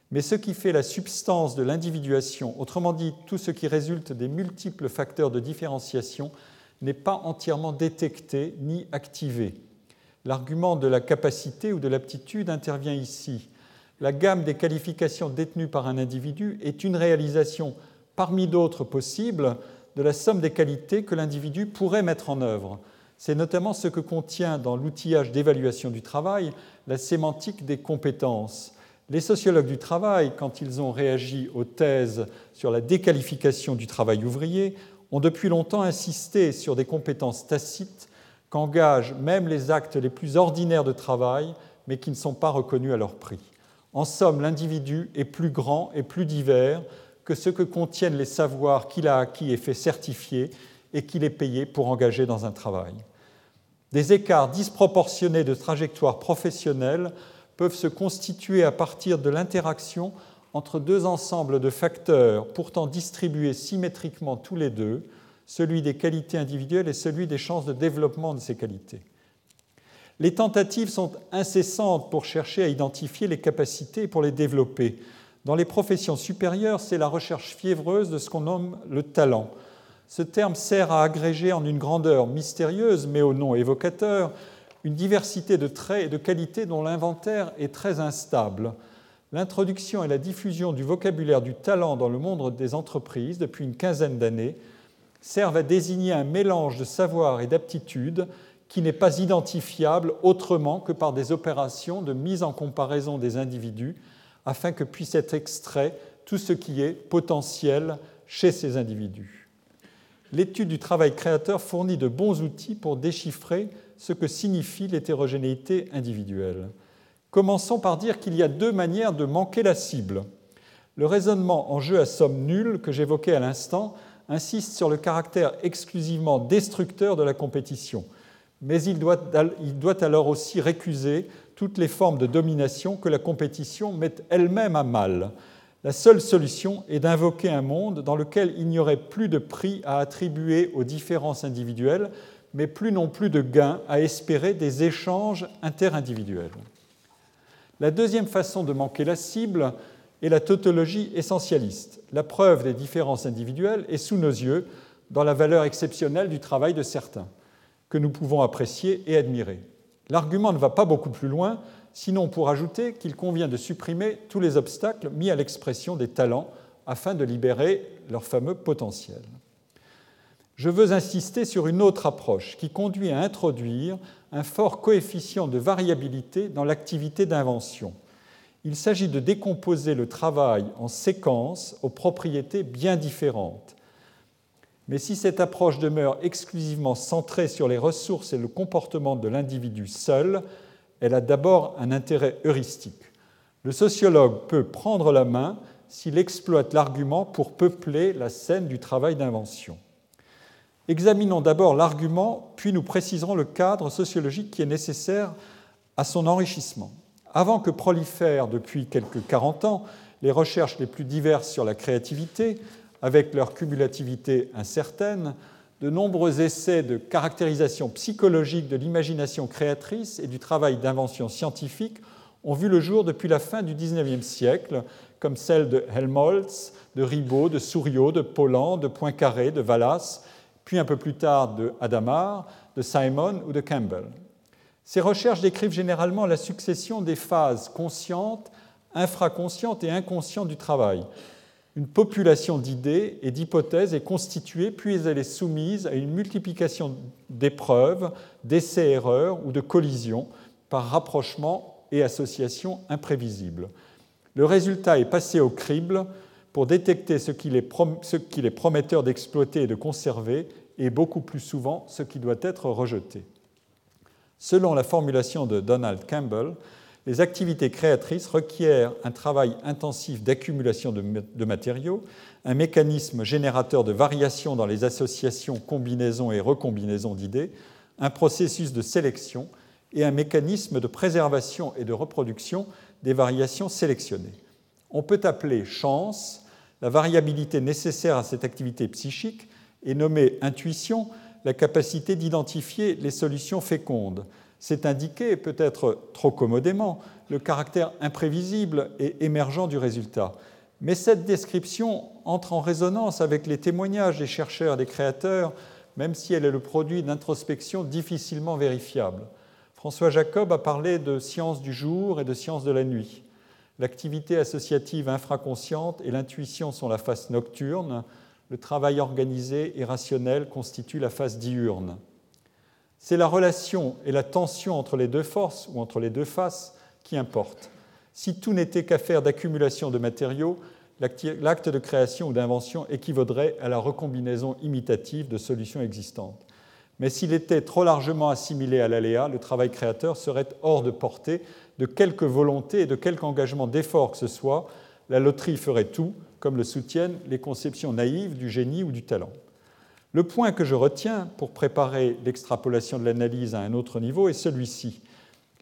Mais ce qui fait la substance de l'individuation, autrement dit tout ce qui résulte des multiples facteurs de différenciation, n'est pas entièrement détecté ni activé. L'argument de la capacité ou de l'aptitude intervient ici la gamme des qualifications détenues par un individu est une réalisation parmi d'autres possibles de la somme des qualités que l'individu pourrait mettre en œuvre. C'est notamment ce que contient dans l'outillage d'évaluation du travail la sémantique des compétences. Les sociologues du travail, quand ils ont réagi aux thèses sur la déqualification du travail ouvrier, ont depuis longtemps insisté sur des compétences tacites qu'engagent même les actes les plus ordinaires de travail, mais qui ne sont pas reconnus à leur prix. En somme, l'individu est plus grand et plus divers que ce que contiennent les savoirs qu'il a acquis et fait certifier et qu'il est payé pour engager dans un travail. Des écarts disproportionnés de trajectoire professionnelle peuvent se constituer à partir de l'interaction entre deux ensembles de facteurs pourtant distribués symétriquement tous les deux, celui des qualités individuelles et celui des chances de développement de ces qualités. Les tentatives sont incessantes pour chercher à identifier les capacités et pour les développer. Dans les professions supérieures, c'est la recherche fiévreuse de ce qu'on nomme le talent. Ce terme sert à agréger en une grandeur mystérieuse, mais au nom évocateur, une diversité de traits et de qualités dont l'inventaire est très instable. L'introduction et la diffusion du vocabulaire du talent dans le monde des entreprises depuis une quinzaine d'années servent à désigner un mélange de savoir et d'aptitude qui n'est pas identifiable autrement que par des opérations de mise en comparaison des individus afin que puisse être extrait tout ce qui est potentiel chez ces individus. L'étude du travail créateur fournit de bons outils pour déchiffrer ce que signifie l'hétérogénéité individuelle. Commençons par dire qu'il y a deux manières de manquer la cible. Le raisonnement en jeu à somme nulle que j'évoquais à l'instant insiste sur le caractère exclusivement destructeur de la compétition, mais il doit, alors aussi récuser toutes les formes de domination que la compétition met elle-même à mal. La seule solution est d'invoquer un monde dans lequel il n'y aurait plus de prix à attribuer aux différences individuelles, mais plus non plus de gains à espérer des échanges interindividuels. La deuxième façon de manquer la cible est la tautologie essentialiste. La preuve des différences individuelles est sous nos yeux dans la valeur exceptionnelle du travail de certains, que nous pouvons apprécier et admirer. L'argument ne va pas beaucoup plus loin, sinon pour ajouter qu'il convient de supprimer tous les obstacles mis à l'expression des talents afin de libérer leur fameux potentiel je veux insister sur une autre approche qui conduit à introduire un fort coefficient de variabilité dans l'activité d'invention. Il s'agit de décomposer le travail en séquences aux propriétés bien différentes. Mais si cette approche demeure exclusivement centrée sur les ressources et le comportement de l'individu seul, elle a d'abord un intérêt heuristique. Le sociologue peut prendre la main s'il exploite l'argument pour peupler la scène du travail d'invention. Examinons d'abord l'argument, puis nous préciserons le cadre sociologique qui est nécessaire à son enrichissement. Avant que prolifèrent depuis quelques 40 ans les recherches les plus diverses sur la créativité, avec leur cumulativité incertaine, de nombreux essais de caractérisation psychologique de l'imagination créatrice et du travail d'invention scientifique ont vu le jour depuis la fin du XIXe siècle, comme celles de Helmholtz, de Ribot, de Souriau, de Paulan, de Poincaré, de Vallas, puis un peu plus tard de Hadamard, de Simon ou de Campbell. Ces recherches décrivent généralement la succession des phases conscientes, infraconscientes et inconscientes du travail. Une population d'idées et d'hypothèses est constituée, puis elle est soumise à une multiplication d'épreuves, d'essais-erreurs ou de collisions par rapprochement et association imprévisibles. Le résultat est passé au crible pour détecter ce qu'il est, prometteur d'exploiter et de conserver, et beaucoup plus souvent ce qui doit être rejeté. Selon la formulation de Donald Campbell, les activités créatrices requièrent un travail intensif d'accumulation de matériaux, un mécanisme générateur de variations dans les associations, combinaisons et recombinaisons d'idées, un processus de sélection et un mécanisme de préservation et de reproduction des variations sélectionnées. On peut appeler chance la variabilité nécessaire à cette activité psychique est nommée intuition, la capacité d'identifier les solutions fécondes. C'est indiqué, peut-être trop commodément, le caractère imprévisible et émergent du résultat. Mais cette description entre en résonance avec les témoignages des chercheurs et des créateurs, même si elle est le produit d'introspection difficilement vérifiable. François Jacob a parlé de science du jour et de science de la nuit. L'activité associative infraconsciente et l'intuition sont la face nocturne, le travail organisé et rationnel constitue la face diurne. C'est la relation et la tension entre les deux forces ou entre les deux faces qui importent. Si tout n'était qu'affaire d'accumulation de matériaux, l'acte de création ou d'invention équivaudrait à la recombinaison imitative de solutions existantes. Mais s'il était trop largement assimilé à l'aléa, le travail créateur serait hors de portée de quelque volonté et de quelque engagement d'effort que ce soit, la loterie ferait tout, comme le soutiennent les conceptions naïves du génie ou du talent. Le point que je retiens pour préparer l'extrapolation de l'analyse à un autre niveau est celui-ci.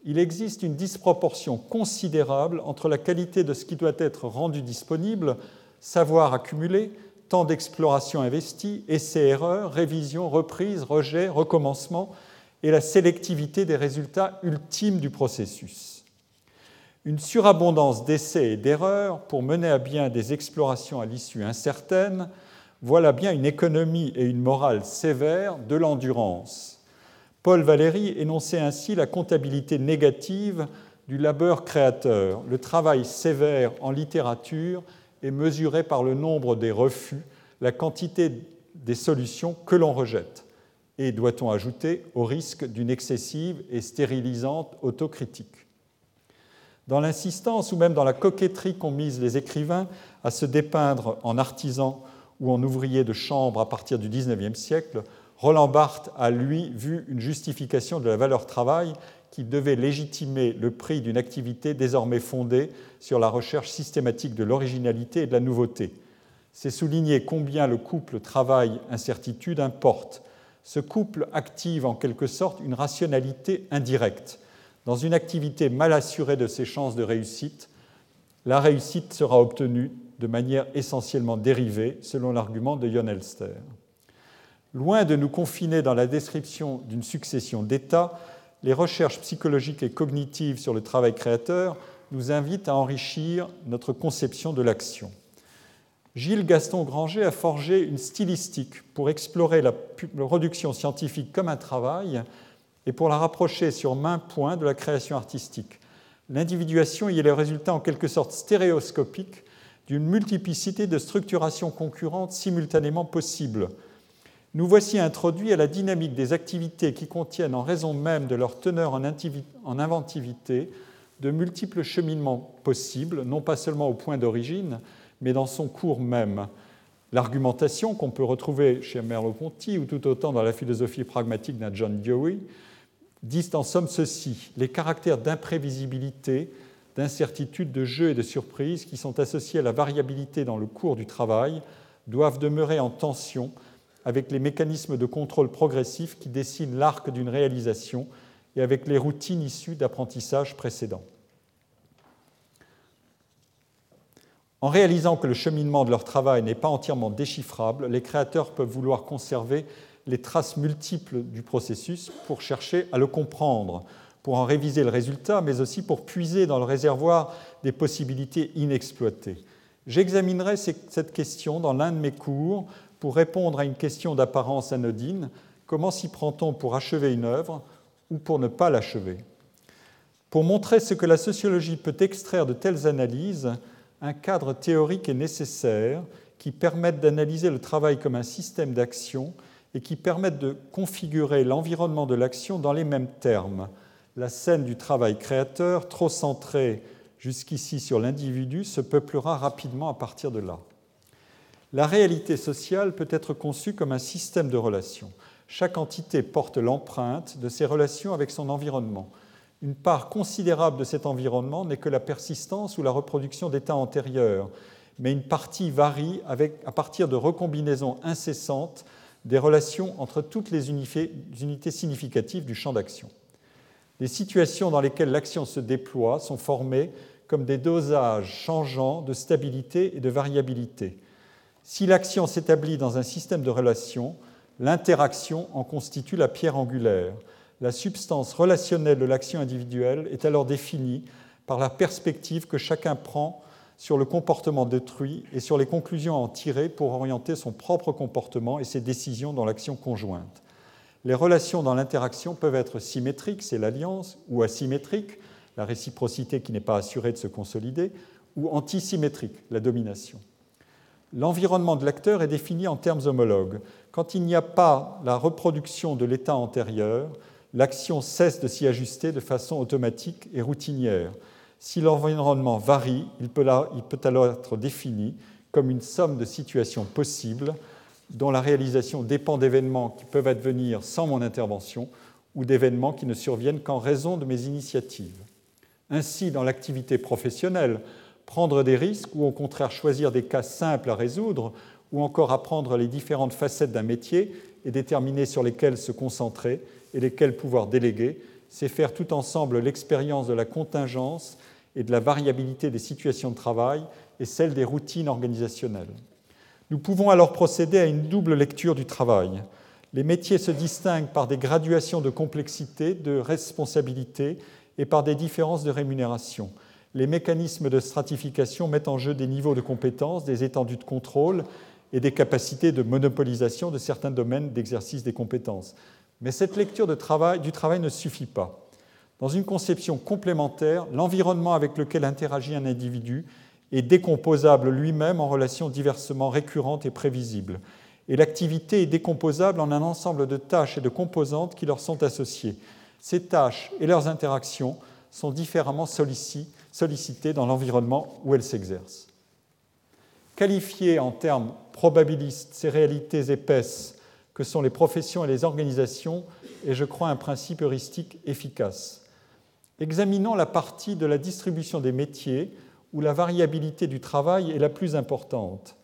Il existe une disproportion considérable entre la qualité de ce qui doit être rendu disponible, savoir accumulé, temps d'exploration investi, essais-erreurs, révision, reprise, rejet, recommencement, et la sélectivité des résultats ultimes du processus une surabondance d'essais et d'erreurs pour mener à bien des explorations à l'issue incertaine Voilà bien une économie et une morale sévère de l'endurance. Paul Valéry énonçait ainsi la comptabilité négative du labeur créateur. Le travail sévère en littérature est mesuré par le nombre des refus, la quantité des solutions que l'on rejette. Et, doit-on ajouter, au risque d'une excessive et stérilisante autocritique. Dans l'insistance ou même dans la coquetterie qu'ont mise les écrivains à se dépeindre en artisans ou en ouvriers de chambre à partir du XIXe siècle, Roland Barthes a, lui, vu une justification de la valeur travail qui devait légitimer le prix d'une activité désormais fondée sur la recherche systématique de l'originalité et de la nouveauté. C'est souligner combien le couple travail-incertitude importe. Ce couple active en quelque sorte une rationalité indirecte. Dans une activité mal assurée de ses chances de réussite, la réussite sera obtenue de manière essentiellement dérivée, selon l'argument de Jon Elster. Loin de nous confiner dans la description d'une succession d'états, les recherches psychologiques et cognitives sur le travail créateur nous invitent à enrichir notre conception de l'action. Gilles Gaston Granger a forgé une stylistique pour explorer la production scientifique comme un travail et pour la rapprocher sur main point de la création artistique. L'individuation y est le résultat en quelque sorte stéréoscopique d'une multiplicité de structurations concurrentes simultanément possibles, nous voici introduits à la dynamique des activités qui contiennent, en raison même de leur teneur en inventivité, de multiples cheminements possibles, non pas seulement au point d'origine, mais dans son cours même. L'argumentation qu'on peut retrouver chez Merleau-Ponty ou tout autant dans la philosophie pragmatique d'un John Dewey disent en somme ceci les caractères d'imprévisibilité, d'incertitude, de jeu et de surprise qui sont associés à la variabilité dans le cours du travail doivent demeurer en tension avec les mécanismes de contrôle progressif qui dessinent l'arc d'une réalisation et avec les routines issues d'apprentissage précédents. En réalisant que le cheminement de leur travail n'est pas entièrement déchiffrable, les créateurs peuvent vouloir conserver les traces multiples du processus pour chercher à le comprendre, pour en réviser le résultat, mais aussi pour puiser dans le réservoir des possibilités inexploitées. J'examinerai cette question dans l'un de mes cours pour répondre à une question d'apparence anodine, comment s'y prend-on pour achever une œuvre ou pour ne pas l'achever? Pour montrer ce que la sociologie peut extraire de telles analyses, un cadre théorique est nécessaire qui permette d'analyser le travail comme un système d'action et qui permette de configurer l'environnement de l'action dans les mêmes termes. La scène du travail créateur, trop centrée jusqu'ici sur l'individu, se peuplera rapidement à partir de là. La réalité sociale peut être conçue comme un système de relations. Chaque entité porte l'empreinte de ses relations avec son environnement. Une part considérable de cet environnement n'est que la persistance ou la reproduction d'états antérieurs, mais une partie varie à partir de recombinaisons incessantes des relations entre toutes les unités significatives du champ d'action. Les situations dans lesquelles l'action se déploie sont formées comme des dosages changeants de stabilité et de variabilité. Si l'action s'établit dans un système de relations, l'interaction en constitue la pierre angulaire. La substance relationnelle de l'action individuelle est alors définie par la perspective que chacun prend sur le comportement d'autrui et sur les conclusions à en tirer pour orienter son propre comportement et ses décisions dans l'action conjointe. Les relations dans l'interaction peuvent être symétriques, c'est l'alliance, ou asymétriques, la réciprocité qui n'est pas assurée de se consolider, ou antisymétriques, la domination l'environnement de l'acteur est défini en termes homologues. Quand il n'y a pas la reproduction de l'état antérieur, l'action cesse de s'y ajuster de façon automatique et routinière. Si l'environnement varie, il peut, alors être défini comme une somme de situations possibles dont la réalisation dépend d'événements qui peuvent advenir sans mon intervention ou d'événements qui ne surviennent qu'en raison de mes initiatives. Ainsi, dans l'activité professionnelle, prendre des risques ou au contraire choisir des cas simples à résoudre ou encore apprendre les différentes facettes d'un métier et déterminer sur lesquelles se concentrer et lesquelles pouvoir déléguer, c'est faire tout ensemble l'expérience de la contingence et de la variabilité des situations de travail et celle des routines organisationnelles. Nous pouvons alors procéder à une double lecture du travail. Les métiers se distinguent par des graduations de complexité, de responsabilité et par des différences de rémunération les mécanismes de stratification mettent en jeu des niveaux de compétences, des étendues de contrôle et des capacités de monopolisation de certains domaines d'exercice des compétences. Mais cette lecture du travail ne suffit pas. Dans une conception complémentaire, l'environnement avec lequel interagit un individu est décomposable lui-même en relations diversement récurrentes et prévisibles. Et l'activité est décomposable en un ensemble de tâches et de composantes qui leur sont associées. Ces tâches et leurs interactions sont différemment sollicitées dans l'environnement où elles s'exercent. Qualifier en termes probabilistes ces réalités épaisses que sont les professions et les organisations est, je crois, un principe heuristique efficace. Examinons la partie de la distribution des métiers où la variabilité du travail est la plus importante.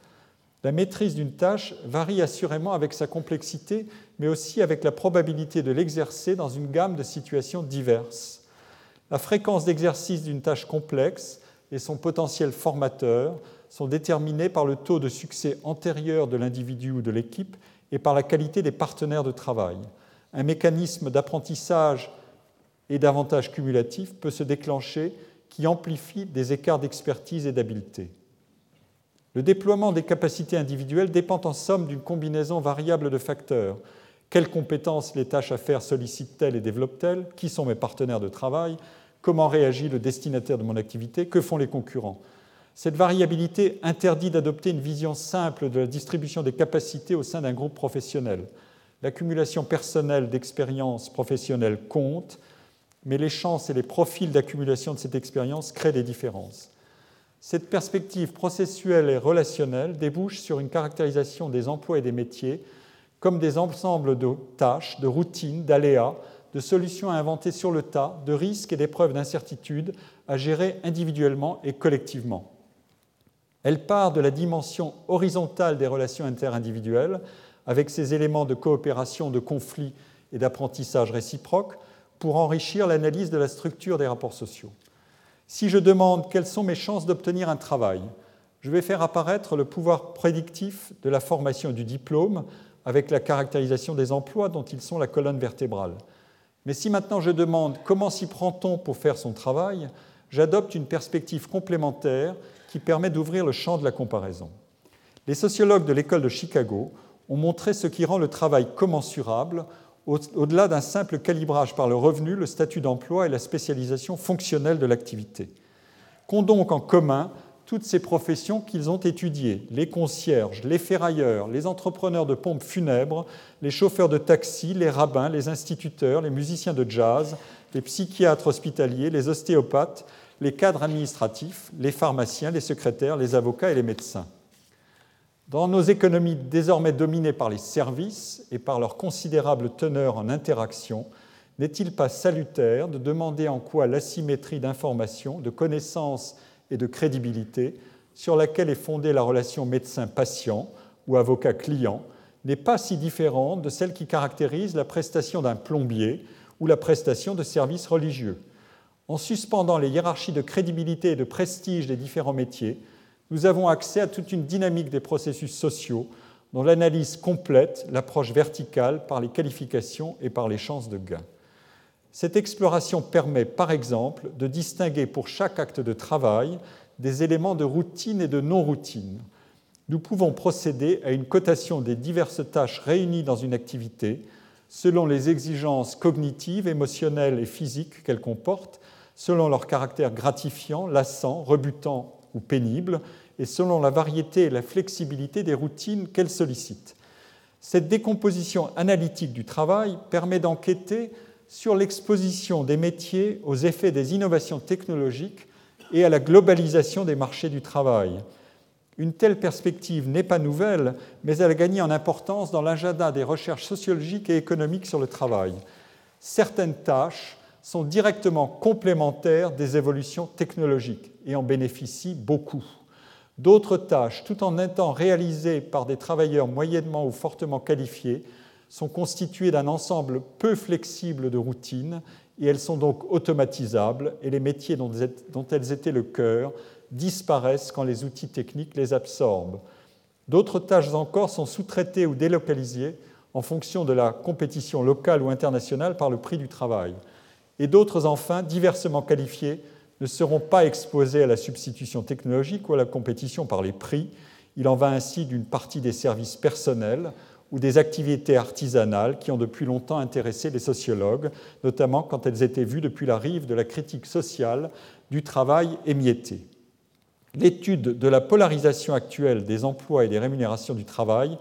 La maîtrise d'une tâche varie assurément avec sa complexité, mais aussi avec la probabilité de l'exercer dans une gamme de situations diverses. La fréquence d'exercice d'une tâche complexe et son potentiel formateur sont déterminés par le taux de succès antérieur de l'individu ou de l'équipe et par la qualité des partenaires de travail. Un mécanisme d'apprentissage et d'avantage cumulatif peut se déclencher qui amplifie des écarts d'expertise et d'habileté. Le déploiement des capacités individuelles dépend en somme d'une combinaison variable de facteurs. Quelles compétences les tâches à faire sollicitent-elles et développent-elles? Qui sont mes partenaires de travail? Comment réagit le destinataire de mon activité? Que font les concurrents? Cette variabilité interdit d'adopter une vision simple de la distribution des capacités au sein d'un groupe professionnel. L'accumulation personnelle d'expériences professionnelles compte, mais les chances et les profils d'accumulation de cette expérience créent des différences. Cette perspective processuelle et relationnelle débouche sur une caractérisation des emplois et des métiers comme des ensembles de tâches, de routines, d'aléas, de solutions à inventer sur le tas, de risques et d'épreuves d'incertitude à gérer individuellement et collectivement. Elle part de la dimension horizontale des relations interindividuelles, avec ses éléments de coopération, de conflit et d'apprentissage réciproque, pour enrichir l'analyse de la structure des rapports sociaux. Si je demande quelles sont mes chances d'obtenir un travail, je vais faire apparaître le pouvoir prédictif de la formation du diplôme avec la caractérisation des emplois dont ils sont la colonne vertébrale. Mais si maintenant je demande comment s'y prend-on pour faire son travail, j'adopte une perspective complémentaire qui permet d'ouvrir le champ de la comparaison. Les sociologues de l'école de Chicago ont montré ce qui rend le travail commensurable au-delà d'un simple calibrage par le revenu, le statut d'emploi et la spécialisation fonctionnelle de l'activité. Qu'ont donc en commun toutes ces professions qu'ils ont étudiées? Les concierges, les ferrailleurs, les entrepreneurs de pompes funèbres, les chauffeurs de taxi, les rabbins, les instituteurs, les musiciens de jazz, les psychiatres hospitaliers, les ostéopathes, les cadres administratifs, les pharmaciens, les secrétaires, les avocats et les médecins. Dans nos économies désormais dominées par les services et par leur considérable teneur en interaction, n'est-il pas salutaire de demander en quoi l'asymétrie d'information, de connaissances et de crédibilité sur laquelle est fondée la relation médecin-patient ou avocat-client n'est pas si différente de celle qui caractérise la prestation d'un plombier ou la prestation de services religieux? En suspendant les hiérarchies de crédibilité et de prestige des différents métiers, nous avons accès à toute une dynamique des processus sociaux dont l'analyse complète l'approche verticale par les qualifications et par les chances de gain. Cette exploration permet, par exemple, de distinguer pour chaque acte de travail des éléments de routine et de non-routine. Nous pouvons procéder à une cotation des diverses tâches réunies dans une activité selon les exigences cognitives, émotionnelles et physiques qu'elles comportent, selon leur caractère gratifiant, lassant, rebutant ou pénibles, et selon la variété et la flexibilité des routines qu'elles sollicitent. Cette décomposition analytique du travail permet d'enquêter sur l'exposition des métiers aux effets des innovations technologiques et à la globalisation des marchés du travail. Une telle perspective n'est pas nouvelle, mais elle a gagné en importance dans l'agenda des recherches sociologiques et économiques sur le travail. Certaines tâches sont directement complémentaires des évolutions technologiques et en bénéficient beaucoup. D'autres tâches, tout en étant réalisées par des travailleurs moyennement ou fortement qualifiés, sont constituées d'un ensemble peu flexible de routines et elles sont donc automatisables et les métiers dont elles étaient le cœur disparaissent quand les outils techniques les absorbent. D'autres tâches encore sont sous-traitées ou délocalisées en fonction de la compétition locale ou internationale par le prix du travail et d'autres enfin, diversement qualifiés, ne seront pas exposés à la substitution technologique ou à la compétition par les prix. Il en va ainsi d'une partie des services personnels ou des activités artisanales qui ont depuis longtemps intéressé les sociologues, notamment quand elles étaient vues depuis la rive de la critique sociale du travail émietté. L'étude de la polarisation actuelle des emplois et des rémunérations du travail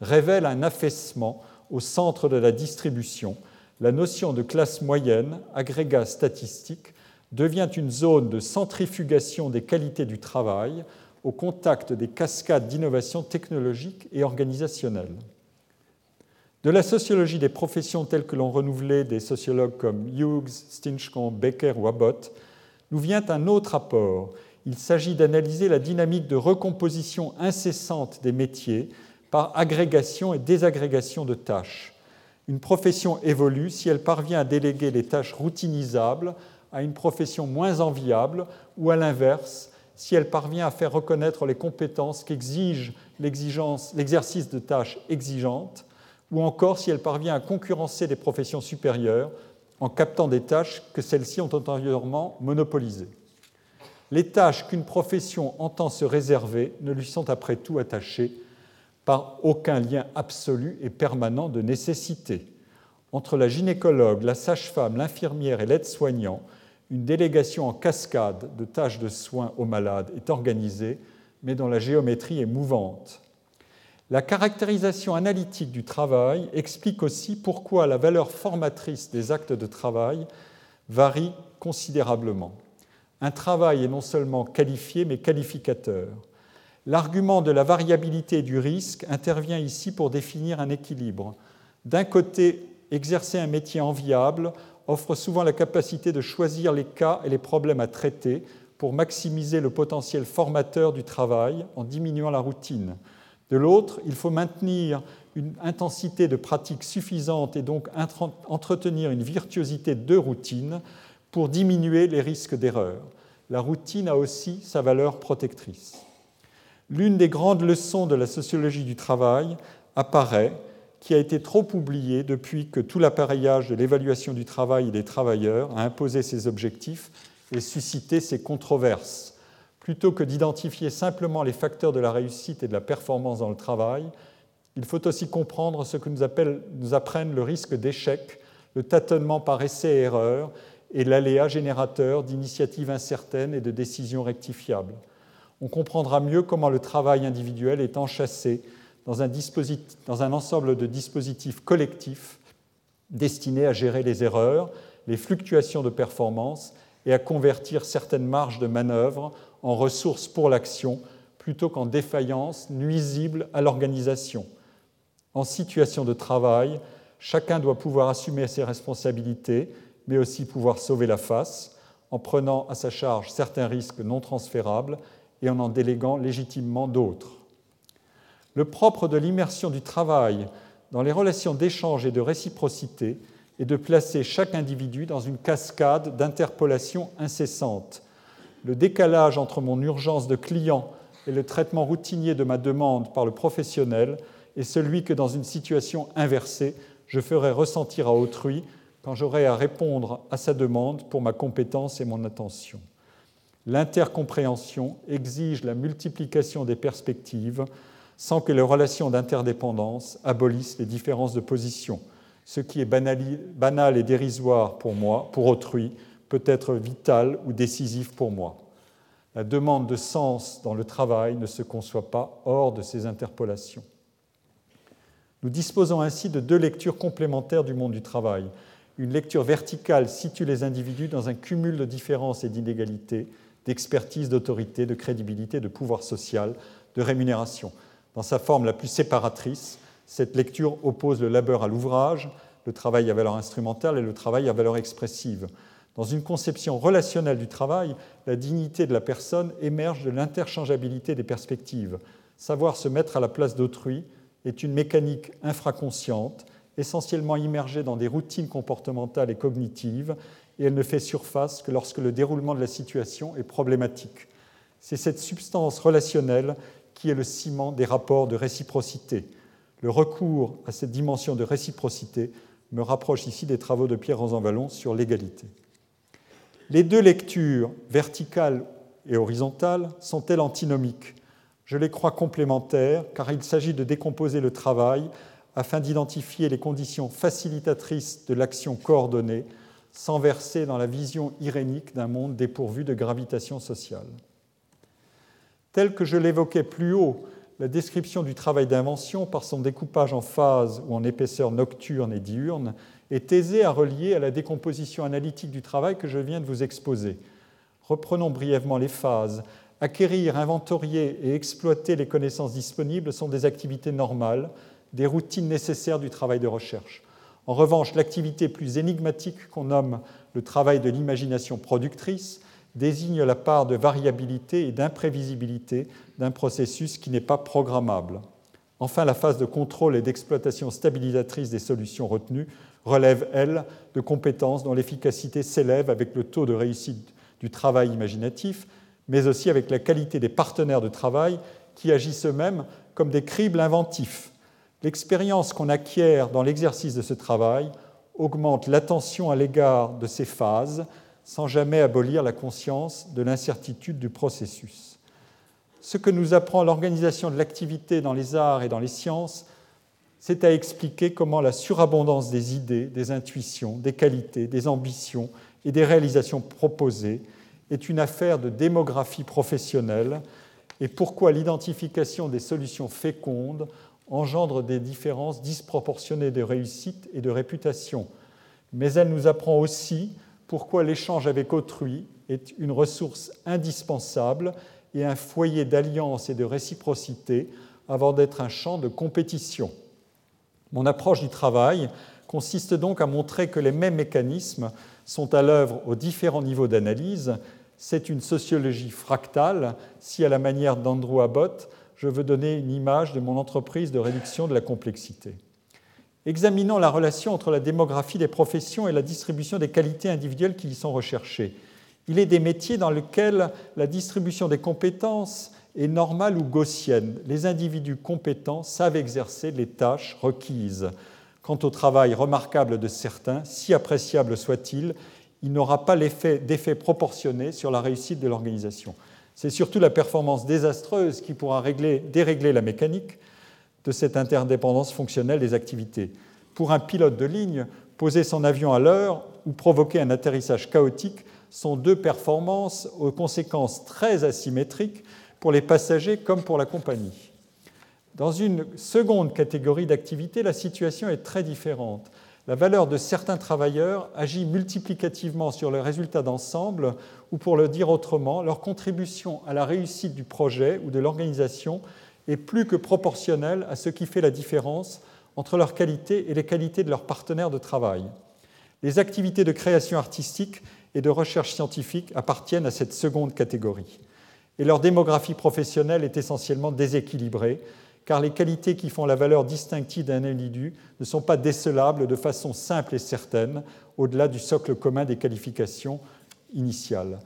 révèle un affaissement au centre de la distribution. La notion de classe moyenne, agrégat statistique, devient une zone de centrifugation des qualités du travail au contact des cascades d'innovation technologique et organisationnelle. De la sociologie des professions telles que l'ont renouvelé des sociologues comme Hughes, Stinchcombe, Becker ou Abbott, nous vient un autre apport. Il s'agit d'analyser la dynamique de recomposition incessante des métiers par agrégation et désagrégation de tâches. Une profession évolue si elle parvient à déléguer les tâches routinisables à une profession moins enviable ou à l'inverse, si elle parvient à faire reconnaître les compétences qu'exige l'exercice de tâches exigeantes ou encore si elle parvient à concurrencer des professions supérieures en captant des tâches que celles-ci ont antérieurement monopolisées. Les tâches qu'une profession entend se réserver ne lui sont après tout attachées par aucun lien absolu et permanent de nécessité. Entre la gynécologue, la sage-femme, l'infirmière et l'aide-soignant, une délégation en cascade de tâches de soins aux malades est organisée, mais dont la géométrie est mouvante. La caractérisation analytique du travail explique aussi pourquoi la valeur formatrice des actes de travail varie considérablement. Un travail est non seulement qualifié, mais qualificateur. L'argument de la variabilité du risque intervient ici pour définir un équilibre. D'un côté, exercer un métier enviable offre souvent la capacité de choisir les cas et les problèmes à traiter pour maximiser le potentiel formateur du travail en diminuant la routine. De l'autre, il faut maintenir une intensité de pratique suffisante et donc entretenir une virtuosité de routine pour diminuer les risques d'erreur. La routine a aussi sa valeur protectrice. L'une des grandes leçons de la sociologie du travail apparaît, qui a été trop oubliée depuis que tout l'appareillage de l'évaluation du travail et des travailleurs a imposé ses objectifs et suscité ses controverses plutôt que d'identifier simplement les facteurs de la réussite et de la performance dans le travail, il faut aussi comprendre ce que nous, nous apprennent le risque d'échec, le tâtonnement par essai et erreur et l'aléa générateur d'initiatives incertaines et de décisions rectifiables. On comprendra mieux comment le travail individuel est enchâssé dans un, ensemble de dispositifs collectifs destinés à gérer les erreurs, les fluctuations de performance et à convertir certaines marges de manœuvre en ressources pour l'action plutôt qu'en défaillance nuisible à l'organisation. En situation de travail, chacun doit pouvoir assumer ses responsabilités, mais aussi pouvoir sauver la face en prenant à sa charge certains risques non transférables et en en déléguant légitimement d'autres. Le propre de l'immersion du travail dans les relations d'échange et de réciprocité est de placer chaque individu dans une cascade d'interpolation incessante le décalage entre mon urgence de client et le traitement routinier de ma demande par le professionnel est celui que dans une situation inversée, je ferai ressentir à autrui quand j'aurai à répondre à sa demande pour ma compétence et mon attention. L'intercompréhension exige la multiplication des perspectives sans que les relations d'interdépendance abolissent les différences de position. Ce qui est banal et dérisoire pour moi, pour autrui, peut être vital ou décisif pour moi. La demande de sens dans le travail ne se conçoit pas hors de ces interpolations. Nous disposons ainsi de deux lectures complémentaires du monde du travail. Une lecture verticale situe les individus dans un cumul de différences et d'inégalités, d'expertise, d'autorité, de crédibilité, de pouvoir social, de rémunération. Dans sa forme la plus séparatrice, cette lecture oppose le labeur à l'ouvrage, le travail à valeur instrumentale et le travail à valeur expressive. Dans une conception relationnelle du travail, la dignité de la personne émerge de l'interchangeabilité des perspectives. Savoir se mettre à la place d'autrui est une mécanique infraconsciente, essentiellement immergée dans des routines comportementales et cognitives, et elle ne fait surface que lorsque le déroulement de la situation est problématique. C'est cette substance relationnelle qui est le ciment des rapports de réciprocité. Le recours à cette dimension de réciprocité me rapproche ici des travaux de Pierre Rosanvallon sur l'égalité. Les deux lectures, verticales et horizontales, sont-elles antinomiques? Je les crois complémentaires car il s'agit de décomposer le travail afin d'identifier les conditions facilitatrices de l'action coordonnée sans verser dans la vision irénique d'un monde dépourvu de gravitation sociale. Tel que je l'évoquais plus haut, la description du travail d'invention, par son découpage en phases ou en épaisseur nocturne et diurne, est aisée à relier à la décomposition analytique du travail que je viens de vous exposer. Reprenons brièvement les phases. Acquérir, inventorier et exploiter les connaissances disponibles sont des activités normales, des routines nécessaires du travail de recherche. En revanche, l'activité plus énigmatique qu'on nomme le travail de l'imagination productrice désigne la part de variabilité et d'imprévisibilité d'un processus qui n'est pas programmable. Enfin, la phase de contrôle et d'exploitation stabilisatrice des solutions retenues relève, elle, de compétences dont l'efficacité s'élève avec le taux de réussite du travail imaginatif, mais aussi avec la qualité des partenaires de travail qui agissent eux-mêmes comme des cribles inventifs. L'expérience qu'on acquiert dans l'exercice de ce travail augmente l'attention à l'égard de ces phases sans jamais abolir la conscience de l'incertitude du processus. Ce que nous apprend l'organisation de l'activité dans les arts et dans les sciences, c'est à expliquer comment la surabondance des idées, des intuitions, des qualités, des ambitions et des réalisations proposées est une affaire de démographie professionnelle et pourquoi l'identification des solutions fécondes engendre des différences disproportionnées de réussite et de réputation. Mais elle nous apprend aussi pourquoi l'échange avec autrui est une ressource indispensable et un foyer d'alliance et de réciprocité avant d'être un champ de compétition. Mon approche du travail consiste donc à montrer que les mêmes mécanismes sont à l'œuvre aux différents niveaux d'analyse. C'est une sociologie fractale si, à la manière d'Andrew Abbott, je veux donner une image de mon entreprise de réduction de la complexité. Examinons la relation entre la démographie des professions et la distribution des qualités individuelles qui y sont recherchées. Il est des métiers dans lesquels la distribution des compétences est normale ou gaussienne. Les individus compétents savent exercer les tâches requises. Quant au travail remarquable de certains, si appréciable soit-il, il n'aura pas d'effet proportionné sur la réussite de l'organisation. C'est surtout la performance désastreuse qui pourra dérégler la mécanique de cette interdépendance fonctionnelle des activités. Pour un pilote de ligne, poser son avion à l'heure ou provoquer un atterrissage chaotique sont deux performances aux conséquences très asymétriques pour les passagers comme pour la compagnie. Dans une seconde catégorie d'activités, la situation est très différente la valeur de certains travailleurs agit multiplicativement sur le résultat d'ensemble, ou pour le dire autrement, leur contribution à la réussite du projet ou de l'organisation est plus que proportionnelle à ce qui fait la différence entre leurs qualités et les qualités de leurs partenaires de travail. Les activités de création artistique et de recherche scientifique appartiennent à cette seconde catégorie. Et leur démographie professionnelle est essentiellement déséquilibrée, car les qualités qui font la valeur distinctive d'un individu ne sont pas décelables de façon simple et certaine au-delà du socle commun des qualifications initiales.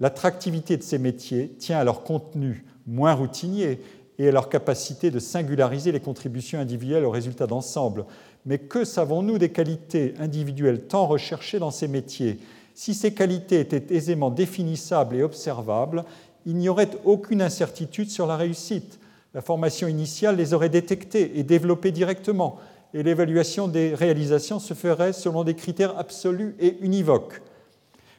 L'attractivité de ces métiers tient à leur contenu moins routinier et à leur capacité de singulariser les contributions individuelles au résultat d'ensemble. Mais que savons-nous des qualités individuelles tant recherchées dans ces métiers? Si ces qualités étaient aisément définissables et observables, il n'y aurait aucune incertitude sur la réussite. La formation initiale les aurait détectés et développés directement, et l'évaluation des réalisations se ferait selon des critères absolus et univoques.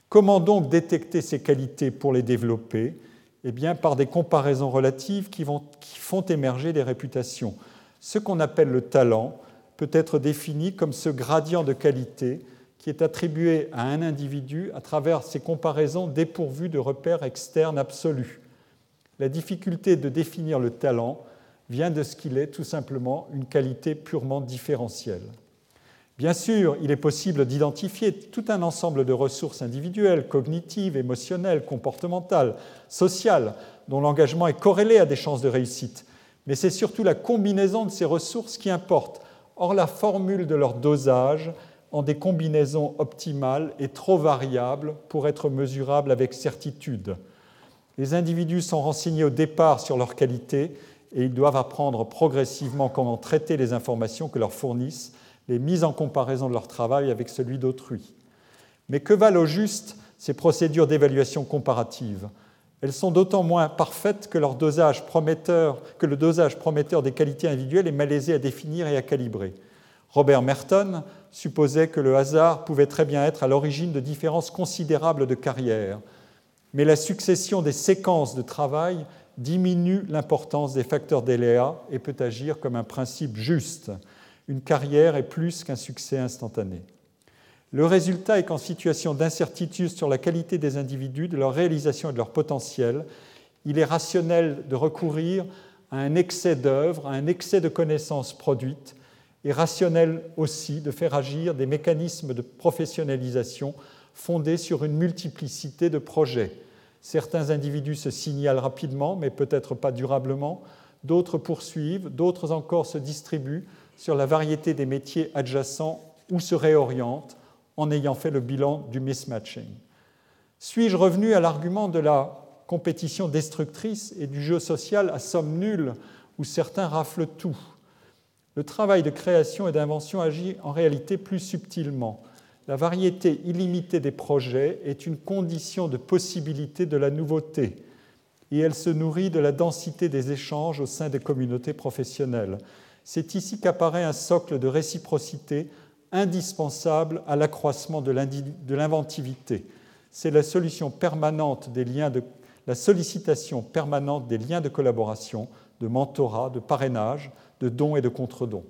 Comment donc détecter ces qualités pour les développer? Eh bien, par des comparaisons relatives qui, qui font émerger des réputations. Ce qu'on appelle le talent peut être défini comme ce gradient de qualité qui est attribué à un individu à travers ces comparaisons dépourvues de repères externes absolus. La difficulté de définir le talent vient de ce qu'il est tout simplement une qualité purement différentielle. Bien sûr, il est possible d'identifier tout un ensemble de ressources individuelles, cognitives, émotionnelles, comportementales, sociales, dont l'engagement est corrélé à des chances de réussite. Mais c'est surtout la combinaison de ces ressources qui importe. Or, la formule de leur dosage en des combinaisons optimales est trop variable pour être mesurable avec certitude. Les individus sont renseignés au départ sur leurs qualités et ils doivent apprendre progressivement comment traiter les informations que leur fournissent les mises en comparaison de leur travail avec celui d'autrui. Mais que valent au juste ces procédures d'évaluation comparative Elles sont d'autant moins parfaites que, que le dosage prometteur des qualités individuelles est malaisé à définir et à calibrer. Robert Merton supposait que le hasard pouvait très bien être à l'origine de différences considérables de carrière, mais la succession des séquences de travail diminue l'importance des facteurs d'aléa et peut agir comme un principe juste. Une carrière est plus qu'un succès instantané. Le résultat est qu'en situation d'incertitude sur la qualité des individus, de leur réalisation et de leur potentiel, il est rationnel de recourir à un excès d'œuvres, à un excès de connaissances produites, et rationnel aussi de faire agir des mécanismes de professionnalisation fondés sur une multiplicité de projets, Certains individus se signalent rapidement, mais peut-être pas durablement. D'autres poursuivent, d'autres encore se distribuent sur la variété des métiers adjacents ou se réorientent en ayant fait le bilan du mismatching. Suis-je revenu à l'argument de la compétition destructrice et du jeu social à somme nulle où certains raflent tout? Le travail de création et d'invention agit en réalité plus subtilement la variété illimitée des projets est une condition de possibilité de la nouveauté et elle se nourrit de la densité des échanges au sein des communautés professionnelles. C'est ici qu'apparaît un socle de réciprocité indispensable à l'accroissement de l'inventivité. C'est la solution permanente des liens la sollicitation permanente des liens de collaboration, de mentorat, de parrainage, de dons et de contre-dons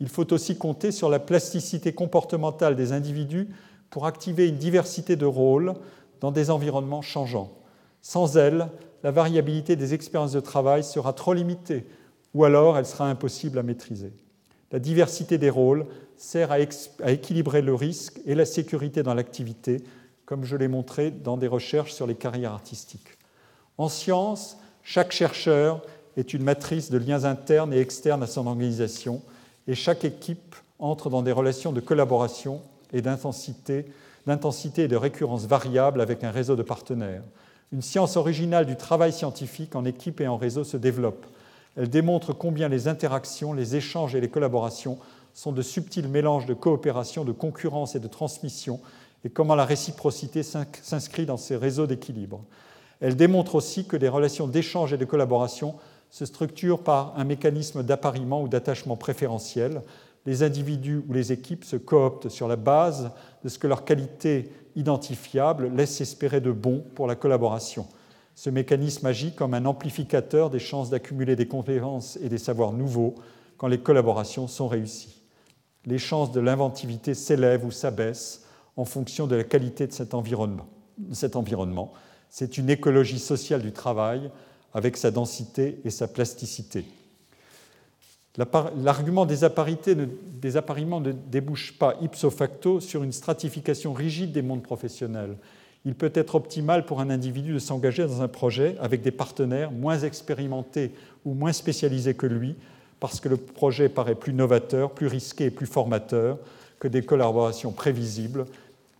il faut aussi compter sur la plasticité comportementale des individus pour activer une diversité de rôles dans des environnements changeants. Sans elle, la variabilité des expériences de travail sera trop limitée ou alors elle sera impossible à maîtriser. La diversité des rôles sert à, équilibrer le risque et la sécurité dans l'activité, comme je l'ai montré dans des recherches sur les carrières artistiques. En science, chaque chercheur est une matrice de liens internes et externes à son organisation et chaque équipe entre dans des relations de collaboration et d'intensité, d'intensité et de récurrence variables avec un réseau de partenaires. Une science originale du travail scientifique en équipe et en réseau se développe. Elle démontre combien les interactions, les échanges et les collaborations sont de subtils mélanges de coopération, de concurrence et de transmission, et comment la réciprocité s'inscrit dans ces réseaux d'équilibre. Elle démontre aussi que les relations d'échange et de collaboration se structure par un mécanisme d'appariement ou d'attachement préférentiel. Les individus ou les équipes se cooptent sur la base de ce que leur qualité identifiable laisse espérer de bon pour la collaboration. Ce mécanisme agit comme un amplificateur des chances d'accumuler des compétences et des savoirs nouveaux quand les collaborations sont réussies. Les chances de l'inventivité s'élèvent ou s'abaissent en fonction de la qualité de cet environnement. C'est une écologie sociale du travail avec sa densité et sa plasticité. L'argument des, des appariements ne débouche pas ipso facto sur une stratification rigide des mondes professionnels. Il peut être optimal pour un individu de s'engager dans un projet avec des partenaires moins expérimentés ou moins spécialisés que lui, parce que le projet paraît plus novateur, plus risqué et plus formateur que des collaborations prévisibles,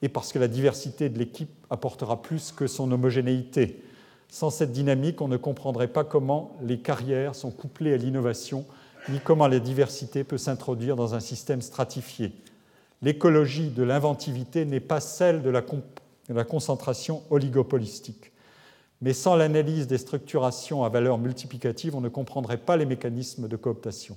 et parce que la diversité de l'équipe apportera plus que son homogénéité. Sans cette dynamique, on ne comprendrait pas comment les carrières sont couplées à l'innovation, ni comment la diversité peut s'introduire dans un système stratifié. L'écologie de l'inventivité n'est pas celle de la, concentration oligopolistique. Mais sans l'analyse des structurations à valeur multiplicative, on ne comprendrait pas les mécanismes de cooptation.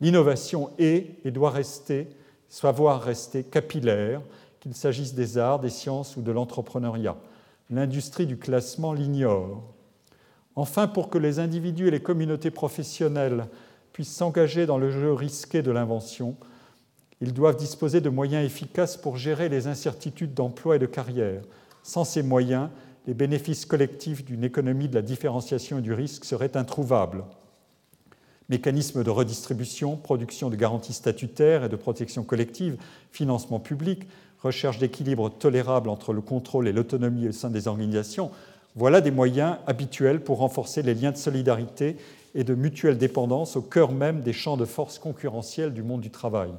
L'innovation est et doit rester, savoir rester capillaire, qu'il s'agisse des arts, des sciences ou de l'entrepreneuriat l'industrie du classement l'ignore. Enfin, pour que les individus et les communautés professionnelles puissent s'engager dans le jeu risqué de l'invention, ils doivent disposer de moyens efficaces pour gérer les incertitudes d'emploi et de carrière. Sans ces moyens, les bénéfices collectifs d'une économie de la différenciation et du risque seraient introuvables. Mécanismes de redistribution, production de garanties statutaires et de protection collective, financement public, recherche d'équilibre tolérable entre le contrôle et l'autonomie au sein des organisations, voilà des moyens habituels pour renforcer les liens de solidarité et de mutuelle dépendance au cœur même des champs de force concurrentiels du monde du travail.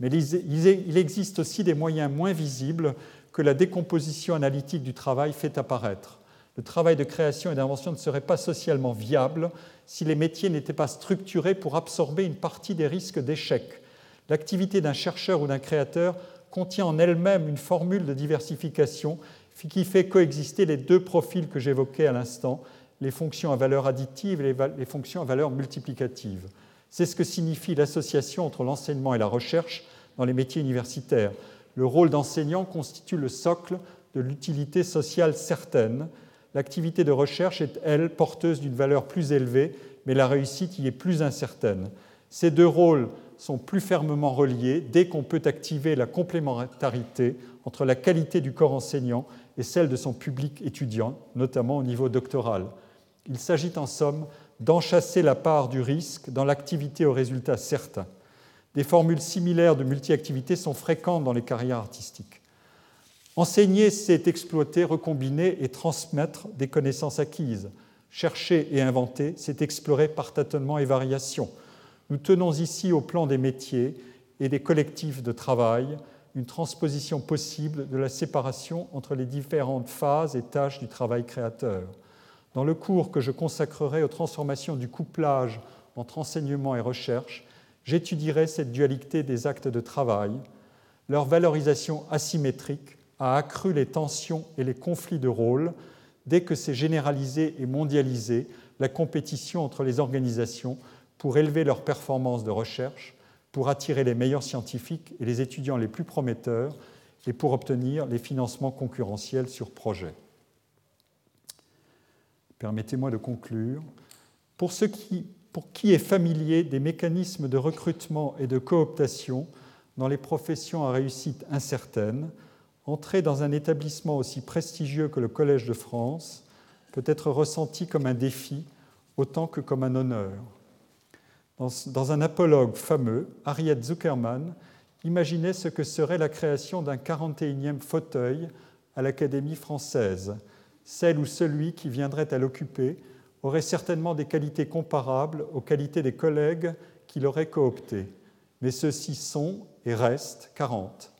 Mais il existe aussi des moyens moins visibles que la décomposition analytique du travail fait apparaître. Le travail de création et d'invention ne serait pas socialement viable si les métiers n'étaient pas structurés pour absorber une partie des risques d'échec. L'activité d'un chercheur ou d'un créateur contient en elle-même une formule de diversification qui fait coexister les deux profils que j'évoquais à l'instant, les fonctions à valeur additive et les fonctions à valeur multiplicative. C'est ce que signifie l'association entre l'enseignement et la recherche dans les métiers universitaires. Le rôle d'enseignant constitue le socle de l'utilité sociale certaine. L'activité de recherche est, elle, porteuse d'une valeur plus élevée, mais la réussite y est plus incertaine. Ces deux rôles sont plus fermement reliés dès qu'on peut activer la complémentarité entre la qualité du corps enseignant et celle de son public étudiant, notamment au niveau doctoral. Il s'agit en somme d'enchasser la part du risque dans l'activité aux résultats certains. Des formules similaires de multi-activité sont fréquentes dans les carrières artistiques. Enseigner, c'est exploiter, recombiner et transmettre des connaissances acquises. Chercher et inventer, c'est explorer par tâtonnement et variation. Nous tenons ici au plan des métiers et des collectifs de travail une transposition possible de la séparation entre les différentes phases et tâches du travail créateur. Dans le cours que je consacrerai aux transformations du couplage entre enseignement et recherche, j'étudierai cette dualité des actes de travail. Leur valorisation asymétrique a accru les tensions et les conflits de rôle dès que s'est généralisée et mondialisée la compétition entre les organisations pour élever leurs performances de recherche, pour attirer les meilleurs scientifiques et les étudiants les plus prometteurs et pour obtenir les financements concurrentiels sur projet. Permettez-moi de conclure. Pour, ceux qui, pour qui est familier des mécanismes de recrutement et de cooptation dans les professions à réussite incertaine, entrer dans un établissement aussi prestigieux que le Collège de France peut être ressenti comme un défi autant que comme un honneur. Dans, un apologue fameux, Harriet Zuckerman imaginait ce que serait la création d'un 41e fauteuil à l'Académie française celle ou celui qui viendrait à l'occuper aurait certainement des qualités comparables aux qualités des collègues qui l'auraient coopté. Mais ceux-ci sont et restent 40.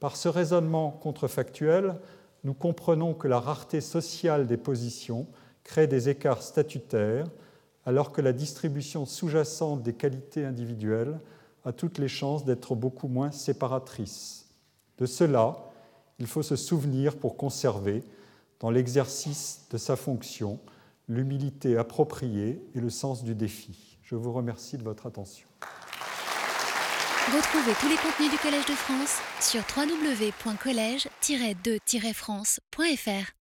Par ce raisonnement contrefactuel, nous comprenons que la rareté sociale des positions crée des écarts statutaires, alors que la distribution sous-jacente des qualités individuelles a toutes les chances d'être beaucoup moins séparatrice. De cela, il faut se souvenir pour conserver dans l'exercice de sa fonction, l'humilité appropriée et le sens du défi. Je vous remercie de votre attention. Retrouvez tous les contenus du Collège de France sur www.colège-2-france.fr.